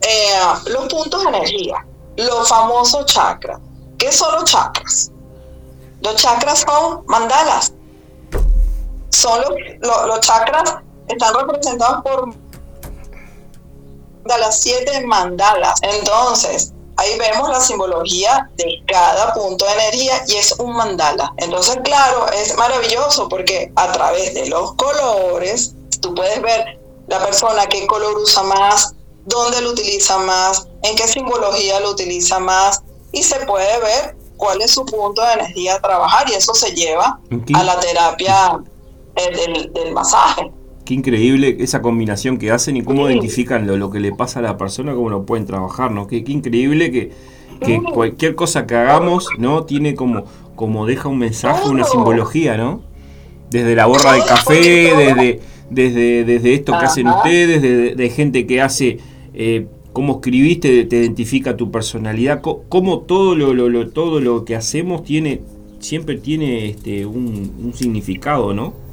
Eh, los puntos de energía, los famosos chakras. ¿Qué son los chakras? Los chakras son mandalas. son los, los, chakras, están representados por las siete mandalas. Entonces, ahí vemos la simbología de cada punto de energía y es un mandala. Entonces, claro, es maravilloso porque a través de los colores tú puedes ver la persona qué color usa más, dónde lo utiliza más, en qué simbología lo utiliza más y se puede ver cuál es su punto de energía a trabajar y eso se lleva a la terapia eh, del, masaje. Qué increíble esa combinación que hacen y cómo identifican lo, que le pasa a la persona, cómo lo pueden trabajar, ¿no? Qué, qué increíble que, que cualquier cosa que hagamos, ¿no? Tiene como, como deja un mensaje, una simbología, ¿no? Desde la borra de café, desde, desde, desde esto que hacen ustedes, de, de, gente que hace eh, cómo escribiste, te identifica tu personalidad, cómo todo lo, lo, todo lo que hacemos tiene, siempre tiene este, un, un significado, ¿no?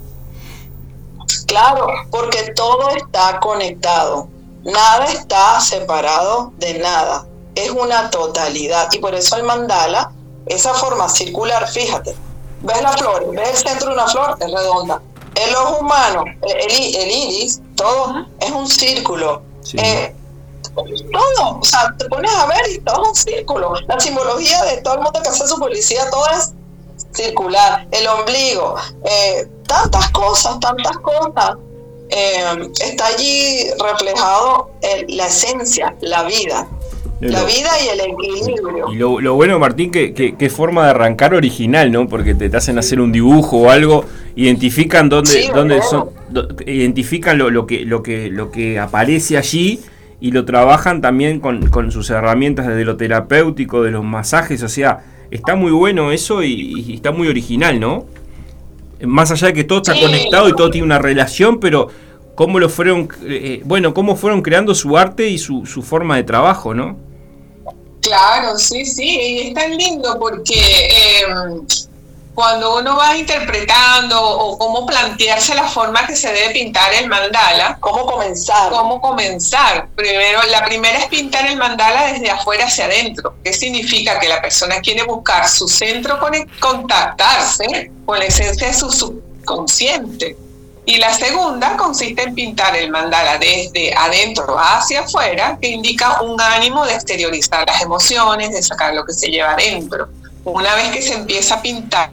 Claro, porque todo está conectado, nada está separado de nada, es una totalidad y por eso el mandala, esa forma circular, fíjate, ves la flor, ves el centro de una flor, es redonda. El ojo humano, el, el iris, todo es un círculo. Eh, todo, o sea, te pones a ver y todo es un círculo. La simbología de todo el mundo que hace su policía, todo es circular. El ombligo, eh, tantas cosas, tantas cosas. Eh, está allí reflejado la esencia, la vida. La vida y el equilibrio. Y lo, bueno, Martín, que, que, forma de arrancar original, ¿no? Porque te, hacen hacer un dibujo o algo, identifican dónde, dónde son, identifican lo, lo, que, lo, que, lo que aparece allí y lo trabajan también con, con, sus herramientas de lo terapéutico, de los masajes, o sea, está muy bueno eso y, está muy original, ¿no? Más allá de que todo está conectado y todo tiene una relación, pero cómo lo fueron, eh, bueno, cómo fueron creando su arte y su, su forma de trabajo, ¿no? Claro, sí, sí, y es tan lindo porque eh, cuando uno va interpretando o cómo plantearse la forma que se debe pintar el mandala. ¿Cómo comenzar? ¿Cómo comenzar? Primero, la primera es pintar el mandala desde afuera hacia adentro. ¿Qué significa? Que la persona quiere buscar su centro, contactarse con la esencia de su subconsciente. Y la segunda consiste en pintar el mandala desde adentro hacia afuera, que indica un ánimo de exteriorizar las emociones, de sacar lo que se lleva adentro. Una vez que se empieza a pintar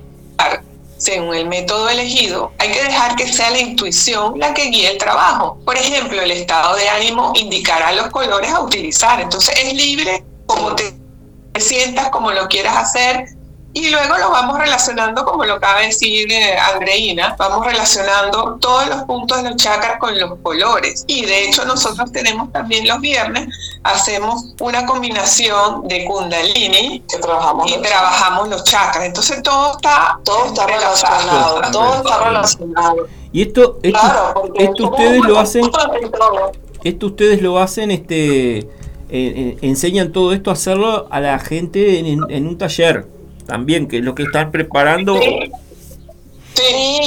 según el método elegido, hay que dejar que sea la intuición la que guíe el trabajo. Por ejemplo, el estado de ánimo indicará los colores a utilizar. Entonces es libre como te sientas, como lo quieras hacer, y luego lo vamos relacionando, como lo acaba de decir eh, Andreina, vamos relacionando todos los puntos de los chakras con los colores. Y de hecho nosotros tenemos también los viernes, hacemos una combinación de kundalini que trabajamos y trabajamos los chakras. Entonces todo está, todo está relacionado, todo está relacionado. Y esto, esto, ustedes lo hacen, esto ustedes lo hacen, este, eh, eh, enseñan todo esto a hacerlo a la gente en un taller también, que es lo que están preparando. Sí.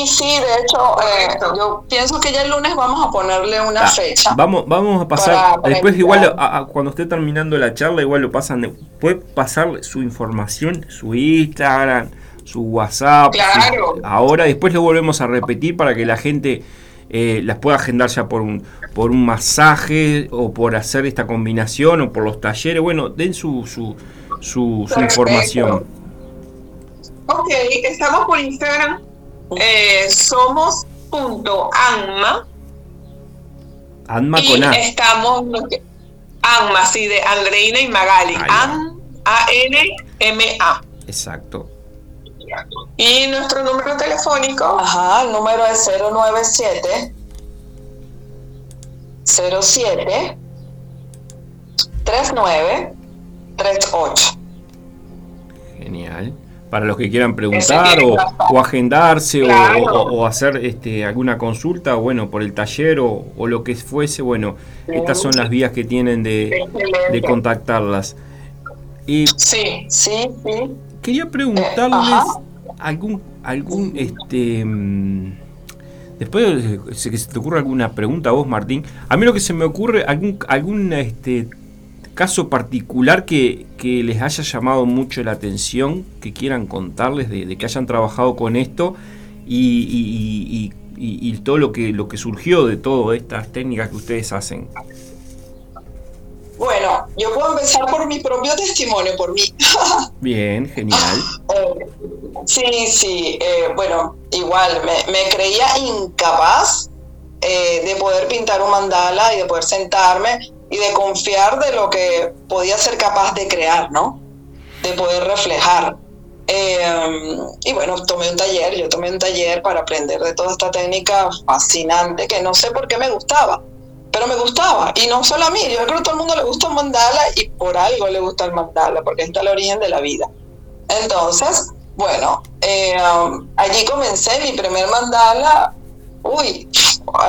Sí, de hecho, eh, yo pienso que ya el lunes vamos a ponerle una ah, fecha. Vamos, vamos a pasar, después igual cuando esté terminando la charla, igual lo pasan, puede pasar su información, su Instagram, su WhatsApp. Claro. ahora, después lo volvemos a repetir para que la gente eh, las pueda agendar ya por un, por un masaje o por hacer esta combinación o por los talleres. Bueno, den su, su, su, su información. Ok, estamos por Instagram. Eh, somos.anma. Anma con A. Estamos. Anma, sí, de Andreina y Magali. A-N-M-A. Exacto. Y nuestro número telefónico. Ajá, el número es 097 07 39 38. Genial para los que quieran preguntar o, agendarse o, hacer este, alguna consulta, bueno, por el taller o, lo que fuese, bueno, estas son las vías que tienen de, contactarlas. Y sí, sí, sí. Quería preguntarles algún, algún, este, mm, después que se te ocurre alguna pregunta a vos, Martín. A mí lo que se me ocurre, algún, algún, este, caso particular que, les haya llamado mucho la atención, que quieran contarles de, que hayan trabajado con esto y, y, todo lo que, lo que surgió de todas estas técnicas que ustedes hacen. Bueno, yo puedo empezar por mi propio testimonio, por mí. [LAUGHS] Bien, genial. Eh, sí, sí, eh, bueno, igual me, creía incapaz eh, de poder pintar un mandala y de poder sentarme y de confiar de lo que podía ser capaz de crear, ¿no? De poder reflejar. y bueno, tomé un taller, yo tomé un taller para aprender de toda esta técnica fascinante que no sé por qué me gustaba pero me gustaba. Y no solo a mí, yo creo que a todo el mundo le gusta el mandala y por algo le gusta el mandala, porque está el origen de la vida. Entonces, bueno, eh, um, allí comencé mi primer mandala. Uy,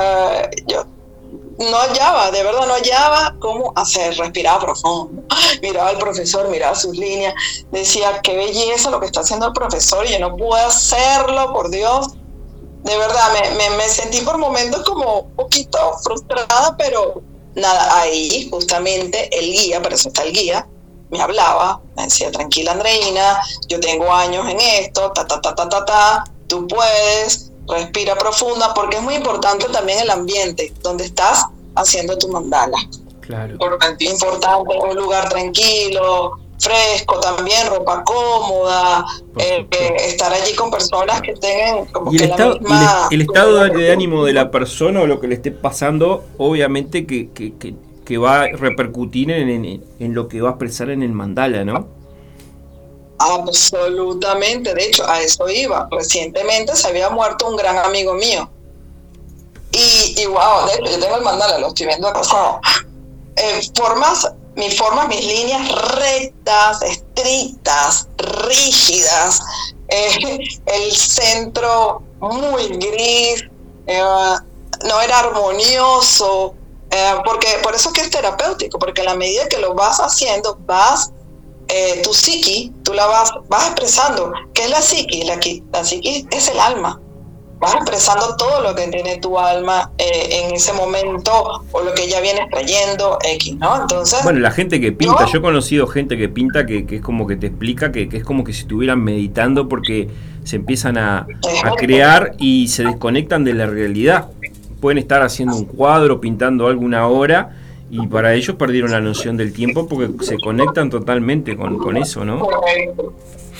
eh, yo no hallaba, de verdad no hallaba cómo hacer, respiraba profundo. [GASPS] Miraba al profesor, miraba sus líneas, decía, qué belleza lo que está haciendo el profesor, y yo no puedo hacerlo, por Dios de verdad, me, sentí por momentos como un poquito frustrada, pero nada, ahí justamente el guía, por eso está el guía, me hablaba, me decía, tranquila Andreina, yo tengo años en esto, ta, ta, ta, ta, ta, ta, tú puedes, respira profunda, porque es muy importante también el ambiente donde estás haciendo tu mandala. Claro. Importante, un lugar tranquilo, fresco también, ropa cómoda, eh, estar allí con personas que tengan como el que estado, la misma... el, estado de ánimo de la persona o lo que le esté pasando, obviamente que, que, que, va a repercutir en, en, lo que va a expresar en el mandala, ¿no? Absolutamente, de hecho, a eso iba. Recientemente se había muerto un gran amigo mío. Y, y wow, de hecho, yo tengo el mandala, lo estoy viendo acá. Eh, formas mis formas, mis líneas rectas, estrictas, rígidas, eh, el centro muy gris, eh, no era armonioso, eh, porque por eso es que es terapéutico, porque a la medida que lo vas haciendo, vas, tu psiqui, tú la vas, vas expresando. ¿Qué es la psiqui? La, la psiqui es el alma vas expresando todo lo que tiene tu alma eh, en ese momento o lo que ya vienes trayendo X, ¿no? Entonces... Bueno, la gente que pinta, yo he conocido gente que pinta que, es como que te explica que, es como que si estuvieran meditando porque se empiezan a, a crear y se desconectan de la realidad. Pueden estar haciendo un cuadro, pintando alguna hora y para ellos perdieron la noción del tiempo porque se conectan totalmente con, con eso, ¿no?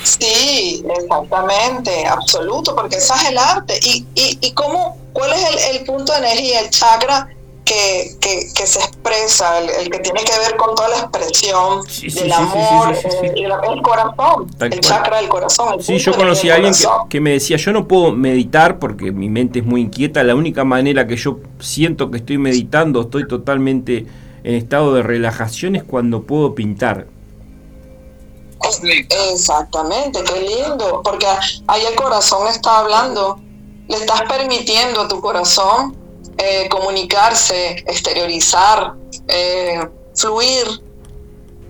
Sí, exactamente, absoluto, porque ese es el arte. ¿Y, y, y cómo, cuál es el, punto de energía, el chakra que, que, se expresa, el, que tiene que ver con toda la expresión del amor, el, corazón, el chakra del corazón? sí, yo conocí a alguien que, que, me decía, yo no puedo meditar porque mi mente es muy inquieta, la única manera que yo siento que estoy meditando, estoy totalmente en estado de relajación es cuando puedo pintar Exactamente, qué lindo, porque ahí el corazón está hablando, le estás permitiendo a tu corazón eh, comunicarse, exteriorizar, eh, fluir.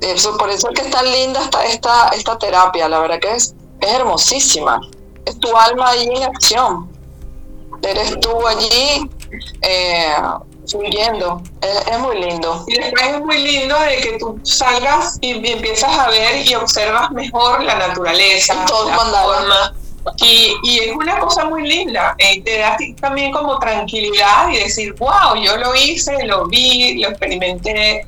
Eso, por eso es que es tan linda esta, esta, esta terapia, la verdad que es, es hermosísima. Es tu alma ahí en acción. Eres tú allí eh, fluyendo. Es, muy lindo. Y después es muy lindo de que tú salgas y, empiezas a ver y observas mejor la naturaleza, la forma. Y, es una cosa muy linda. Eh, te da también como tranquilidad y decir, wow, yo lo hice, lo vi, lo experimenté.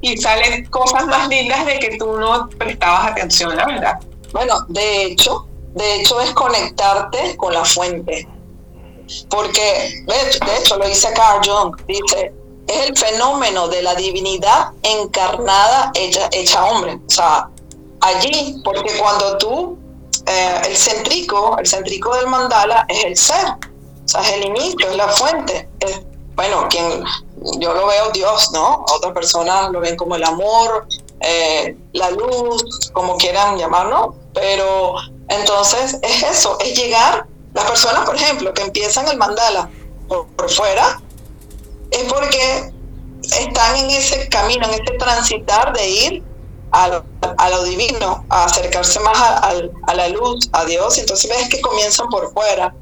Y salen cosas más lindas de que tú no prestabas atención, la verdad. Bueno, de hecho, de hecho es conectarte con la fuente porque, de hecho, lo dice Carl Jung, dice, es el fenómeno de la divinidad encarnada hecha, hecha hombre. O sea, allí, porque cuando tú, eh, el centrico, el centrico del mandala es el ser, o sea, es el inicio, es la fuente. Es, bueno, quien yo lo veo Dios, ¿no? Otras personas lo ven como el amor, eh, la luz, como quieran llamarlo, pero entonces es eso, es llegar las personas, por ejemplo, que empiezan el mandala por, fuera, es porque están en ese camino, en ese transitar de ir a lo, divino, a acercarse más a, la luz, a Dios, entonces ves que comienzan por fuera.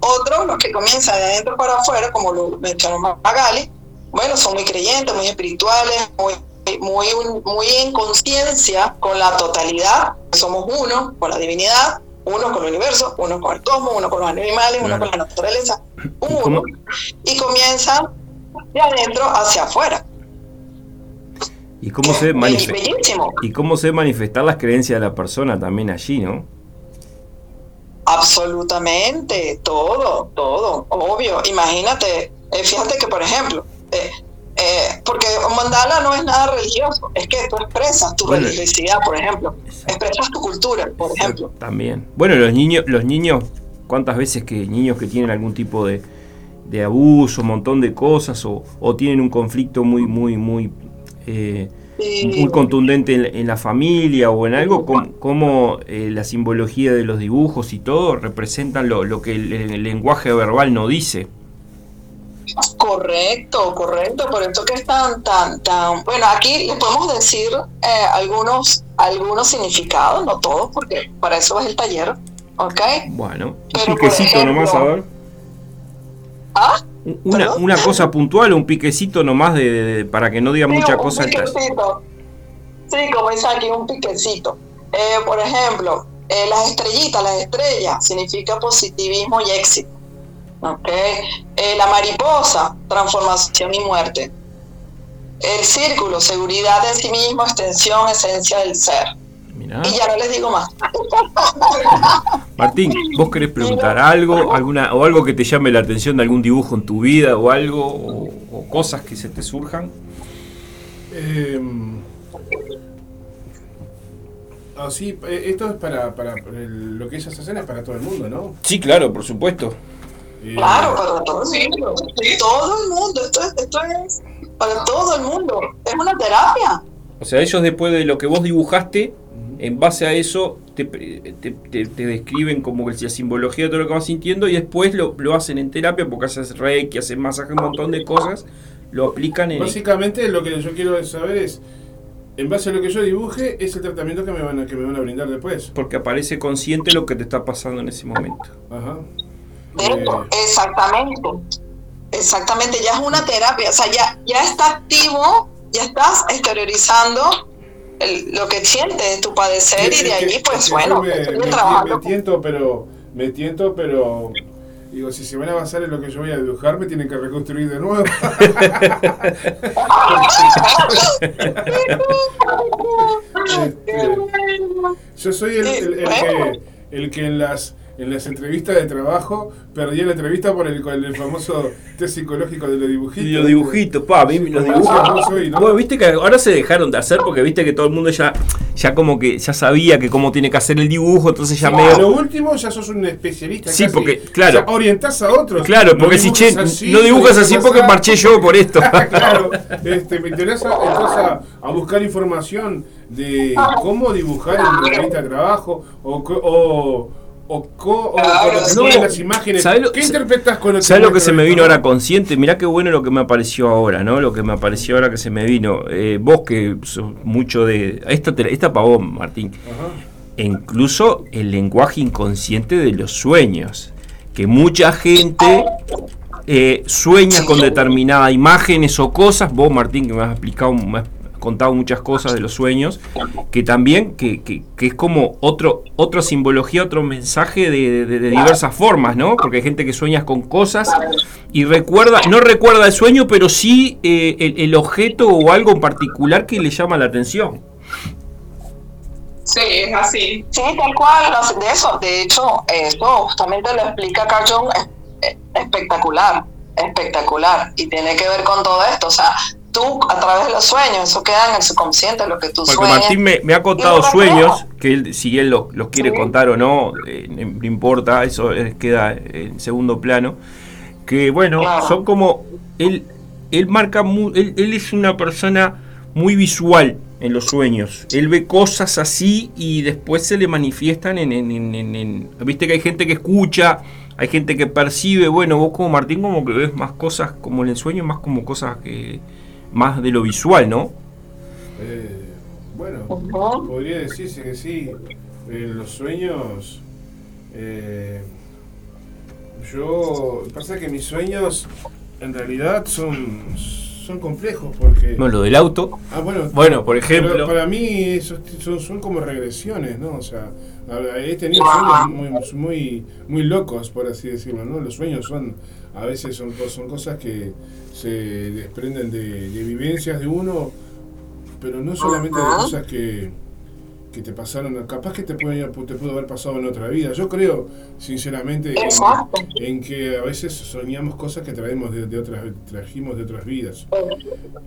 Otros, los que comienzan de adentro para afuera, como lo mencionó Magali, bueno, son muy creyentes, muy espirituales, muy, muy, muy en conciencia con la totalidad, somos uno, con la divinidad, Uno con el universo, uno con el cosmos, uno con los animales, uno con la naturaleza. Uno. Y comienzan de adentro hacia afuera. ¿Y cómo, se ¿Y cómo se manifestar las creencias de la persona también allí, no? Absolutamente, todo, todo, obvio. Imagínate, eh, fíjate que, por ejemplo, eh, eh, porque un mandala no es nada religioso, es que tú expresas tu religiosidad, por ejemplo, expresas tu cultura, por ejemplo. También. Bueno, los niños, los niños, ¿cuántas veces que niños que tienen algún tipo de, de abuso, un montón de cosas, o, o tienen un conflicto muy, muy, muy eh, muy contundente en, la familia o en algo, como, eh, la simbología de los dibujos y todo representan lo, que el, lenguaje verbal no dice. Correcto, correcto, por eso que es tan, tan, tan... Bueno, aquí les podemos decir eh, algunos, algunos significados, no todos, porque para eso es el taller, ¿ok? Bueno, un piquecito nomás, a ver. ¿Ah? Una, una, cosa puntual, un piquecito nomás de, para que no diga mucha cosa. Sí, como dice aquí, un piquecito. Eh, por ejemplo, eh, las estrellitas, las estrellas, significa positivismo y éxito. Eh, la mariposa, transformación y muerte. El círculo, seguridad de sí mismo, extensión, esencia del ser. Y ya no les digo más. [LAUGHS] Martín, ¿vos querés preguntar algo, alguna o algo que te llame la atención de algún dibujo en tu vida o algo o, cosas que se te surjan? Em, así, eh, esto es para, para lo que es esa escena es para todo el mundo, ¿no? Sí, claro, por supuesto. Eh, claro, para todo el mundo. Todo el mundo, esto esto es para todo el mundo. Es una terapia. O sea, ellos después de lo que vos dibujaste, en base a eso te, te, describen como la simbología de todo lo que vas sintiendo y después lo, lo hacen en terapia porque haces reiki, hacen masaje, un montón de cosas, lo aplican en... Básicamente lo que yo quiero saber es, en base a lo que yo dibuje, es el tratamiento que me van a, que me van a brindar después. Porque aparece consciente lo que te está pasando en ese momento. Ajá. Eh, exactamente. Exactamente, ya es una terapia, o sea, ya, ya está activo, ya estás exteriorizando lo que sientes, tu padecer y de allí pues bueno, me, me, tiento pero me tiento pero digo si se van a basar en lo que yo voy a dibujar me tienen que reconstruir de nuevo. [LAUGHS] Este, yo soy el, que, el que en las en las entrevistas de trabajo, perdí la entrevista por el, el famoso test psicológico de los dibujitos. Los dibujitos, pa, los dibujos. Bueno, viste que ahora se dejaron de hacer porque viste que todo el mundo ya, ya como que ya sabía que cómo tiene que hacer el dibujo, entonces ya medio. Lo último ya sos un especialista. Sí, porque, claro. O orientás a otros. Claro, porque si che, no dibujas así porque marché yo por esto. [LAUGHS] claro, este, me interesa a, a buscar información de cómo dibujar en una entrevista de trabajo o, o o, co, las imágenes. ¿Qué interpretas con el ¿Sabes lo que se me vino ahora consciente? Mirá qué bueno lo que me apareció ahora, ¿no? Lo que me apareció ahora que se me vino. Eh, vos que sos mucho de. Esta, esta para vos, Martín. E incluso el lenguaje inconsciente de los sueños. Que mucha gente eh, sueña con determinadas imágenes o cosas. Vos, Martín, que me has explicado, contado muchas cosas de los sueños, que también, que, que, es como otro, otra simbología, otro mensaje de, diversas formas, ¿no? Porque hay gente que sueña con cosas y recuerda, no recuerda el sueño, pero sí eh, el, objeto o algo en particular que le llama la atención. Sí, es así. Sí, tal cual, de eso. De hecho, eso justamente lo explica Carl Jung espectacular, espectacular. Y tiene que ver con todo esto. O sea, tú a través de los sueños, eso queda en el subconsciente, lo que tú Porque Martín me, ha contado sueños, que él, si él los quiere contar o no, eh, no importa, eso queda en segundo plano, que bueno, son como, él, él marca, él, él es una persona muy visual en los sueños. Él ve cosas así y después se le manifiestan en, en, en, en, Viste que hay gente que escucha, hay gente que percibe. Bueno, vos como Martín como que ves más cosas como en el sueño, más como cosas que, más de lo visual, ¿no? Eh, bueno, podría decirse que sí. En los sueños, eh, yo, pasa que mis sueños en realidad son, son complejos porque... No, lo del auto. Ah, bueno, bueno por ejemplo. Para mí esos son, son, como regresiones, ¿no? O sea, he tenido sueños muy, muy, muy locos, por así decirlo, ¿no? Los sueños son, a veces son, son cosas que se desprenden de, de vivencias de uno, pero no solamente de cosas que que te pasaron, capaz que te puede, te pudo haber pasado en otra vida. Yo creo, sinceramente, en, que a veces soñamos cosas que traemos de, otras, trajimos de otras vidas.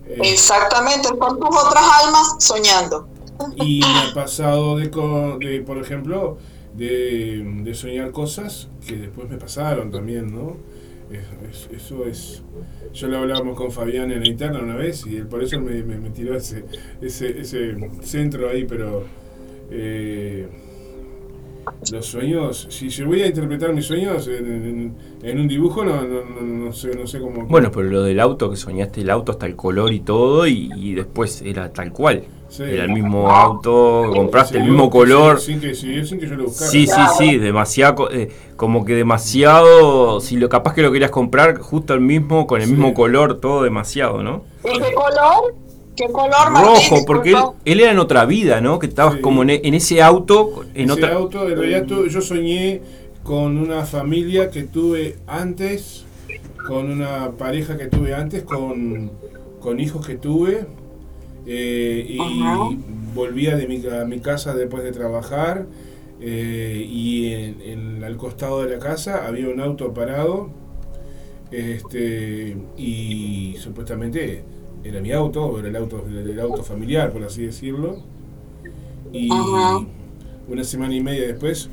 Eh, Exactamente, con tus otras almas soñando. Y me ha pasado de, de por ejemplo, de, soñar cosas que después me pasaron también, ¿no? Eso es yo lo hablábamos con Fabián en la interna una vez y por eso me, me, tiró ese, ese, ese centro ahí, pero eh, los sueños, si yo voy a interpretar mis sueños en, un dibujo, no, no, no, sé, no sé cómo. Bueno, pero lo del auto, que soñaste el auto hasta el color y todo, y, después era tal cual. Era el mismo auto, compraste el mismo color. Sin, que, sin que yo lo buscara. Sí, sí, sí, demasiado, eh, como que demasiado, si lo capaz que lo querías comprar, justo el mismo, con el mismo color, todo demasiado, ¿no? ¿Y qué color? ¿Qué color, Rojo, porque él, era en otra vida, ¿no? Que estabas como en, ese auto. En ese otra... auto, en realidad yo soñé con una familia que tuve antes, con una pareja que tuve antes, con, con hijos que tuve. Eh, y volvía de mi, a mi casa después de trabajar. Eh, y en, al costado de la casa había un auto parado. Este, y supuestamente era mi auto, era el auto, el, auto familiar, por así decirlo. Y una semana y media después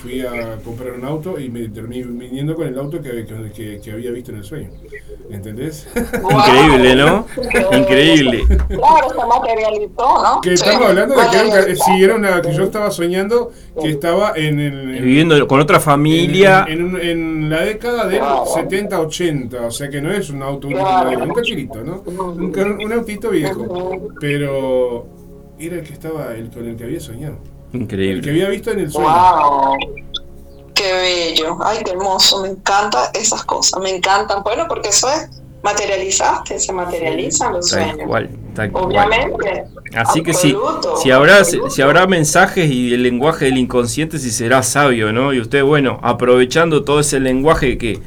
fui a comprar un auto y me terminé viniendo con el auto que, que, que había visto en el sueño. ¿Entendés? Increíble, ¿no? Increíble. Claro, se materializó, ¿no? Que estamos hablando de que, era, sí, era una, que yo estaba soñando que estaba en el... Viviendo con otra familia. En, en, la década del 70-80, o sea que no es un auto, un, un cachirito, ¿no? Un, un, autito viejo. Pero era el que estaba, el con el que había soñado. Increíble. El que había visto en el sueño. Wow. Qué bello, ay, qué hermoso, me encantan esas cosas, me encantan. Bueno, porque eso es, materializaste, se materializan los sueños. Tal cual, tal Obviamente. Así que sí, si habrá, si habrá mensajes y el lenguaje del inconsciente, si será sabio, ¿no? Y usted, bueno, aprovechando todo ese lenguaje que,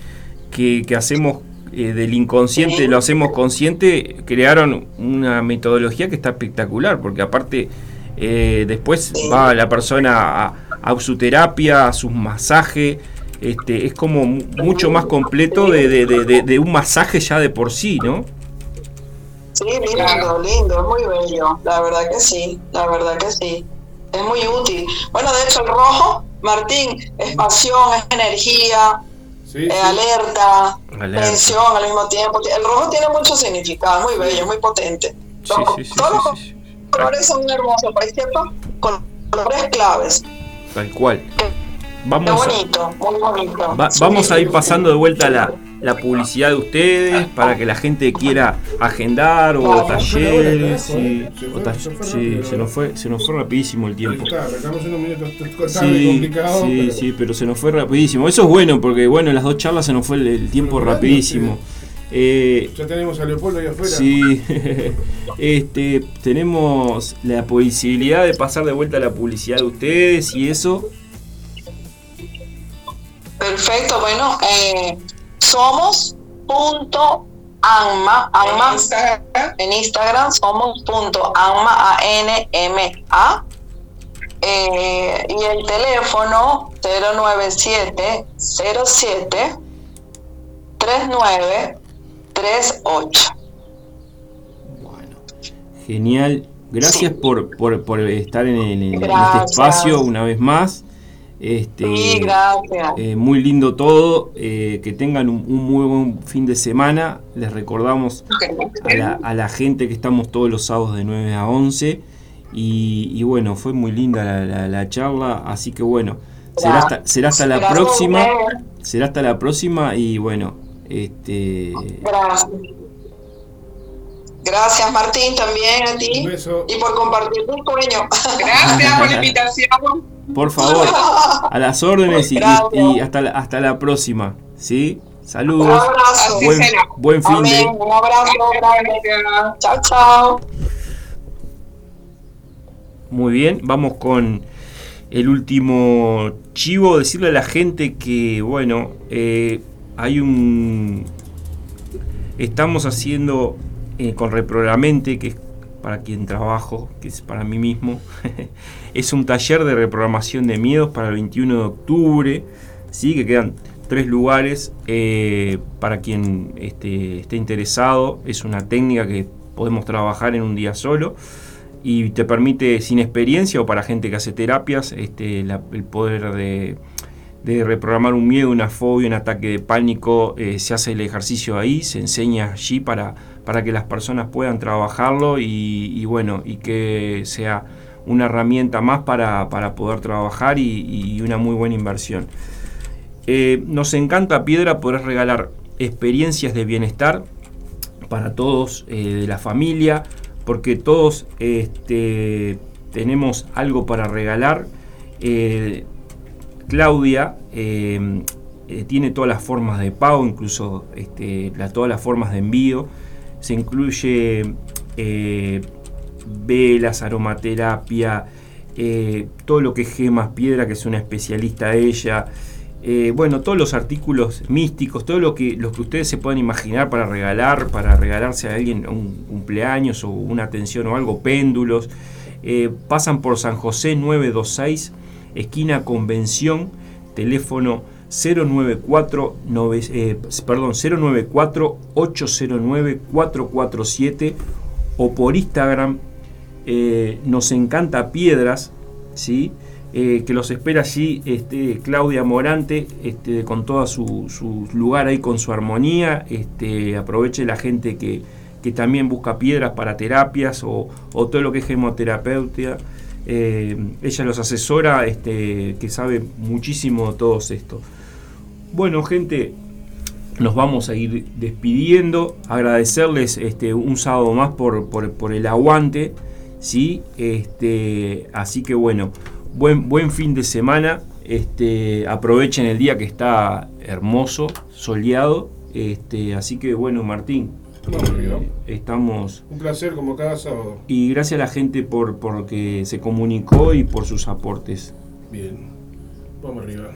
que, hacemos eh, del inconsciente, lo hacemos consciente, crearon una metodología que está espectacular, porque aparte eh, después va la persona a a su terapia, a sus masajes. Este, es como mucho más completo de, un masaje ya de por sí, ¿no? Sí, lindo, lindo, es muy bello, la verdad que sí, la verdad que sí, es muy útil. Bueno, de hecho el rojo, Martín, es pasión, es energía, es Alerta, tensión al mismo tiempo. El rojo tiene mucho significado, muy bello, muy potente. todos los colores son hermosos, por cierto, colores claves tal cual. Vamos bonito, muy bonito. vamos a ir pasando de vuelta la, la publicidad de ustedes para que la gente quiera agendar o talleres. Sí, se nos fue, se nos fue rapidísimo el tiempo. Sí, sí, sí, pero se nos fue rapidísimo. Eso es bueno porque bueno, en las dos charlas se nos fue el, tiempo rapidísimo. Eh, ya tenemos a Leopoldo ahí afuera. Sí, [LAUGHS] este, tenemos la posibilidad de pasar de vuelta a la publicidad de ustedes y eso. Perfecto, bueno, eh, somos punto anma, anma en Instagram somos punto anma, a n m a eh, y el teléfono 097 07 39 3-8. Bueno, genial. Gracias por, por, por, estar en, este espacio una vez más. Este, sí, gracias. Eh, muy lindo todo. Eh, que tengan un, muy buen fin de semana. Les recordamos a la, a la, gente que estamos todos los sábados de 9 a 11. Y, bueno, fue muy linda la, la, charla. Así que bueno, será hasta, será hasta la próxima. Será hasta la próxima. Y bueno, este... Gracias. Gracias Martín, también a ti. Y por compartir tu sueño. Gracias [LAUGHS] por la invitación. Por favor, a las órdenes y, hasta, la, hasta la próxima. ¿sí? Saludos. Un abrazo. Buen, buen fin de. Un abrazo Chao, chao. Muy bien, vamos con el último chivo. Decirle a la gente que, bueno, eh, hay un. Estamos haciendo eh, con Reprogramamente, que es para quien trabajo, que es para mí mismo. [LAUGHS] es un taller de reprogramación de miedos para el 21 de octubre. ¿sí? Que quedan tres lugares eh, para quien este, esté interesado. Es una técnica que podemos trabajar en un día solo y te permite sin experiencia o para gente que hace terapias este, el poder de, reprogramar un miedo, una fobia, un ataque de pánico. Eh, se hace el ejercicio ahí, se enseña allí para, para que las personas puedan trabajarlo y, bueno, y que sea una herramienta más para, poder trabajar y, una muy buena inversión. Eh, nos encanta Piedra poder regalar experiencias de bienestar para todos eh, de la familia, porque todos este, tenemos algo para regalar. Claudia eh, eh, tiene todas las formas de pago, incluso este, todas las formas de envío. Se incluye velas, aromaterapia, todo lo que es gemas, piedra, que es una especialista ella. Eh, bueno, todos los artículos místicos, todo lo que, lo que ustedes se puedan imaginar para regalar, para regalarse a alguien un cumpleaños o una atención o algo, péndulos, eh, pasan por San José 926, esquina Convención, teléfono 094, eh, perdón, 094 809 447 o por Instagram nos encanta piedras, ¿sí? Eh, que los espera allí este, Claudia Morante, este, con todo su, lugar ahí, con su armonía. Este, aproveche la gente que, también busca piedras para terapias o, todo lo que es gemoterapeutia. Eh, ella los asesora, este, que sabe muchísimo de todo esto. Bueno, gente, nos vamos a ir despidiendo. Agradecerles este, un sábado más por, por, el aguante. ¿sí? Este, así que bueno buen, buen fin de semana. Este, aprovechen el día que está hermoso, soleado. Este, así que bueno, Martín. Eh, estamos. Un placer como cada sábado. Y gracias a la gente por, por que se comunicó y por sus aportes. Bien. Vamos arriba.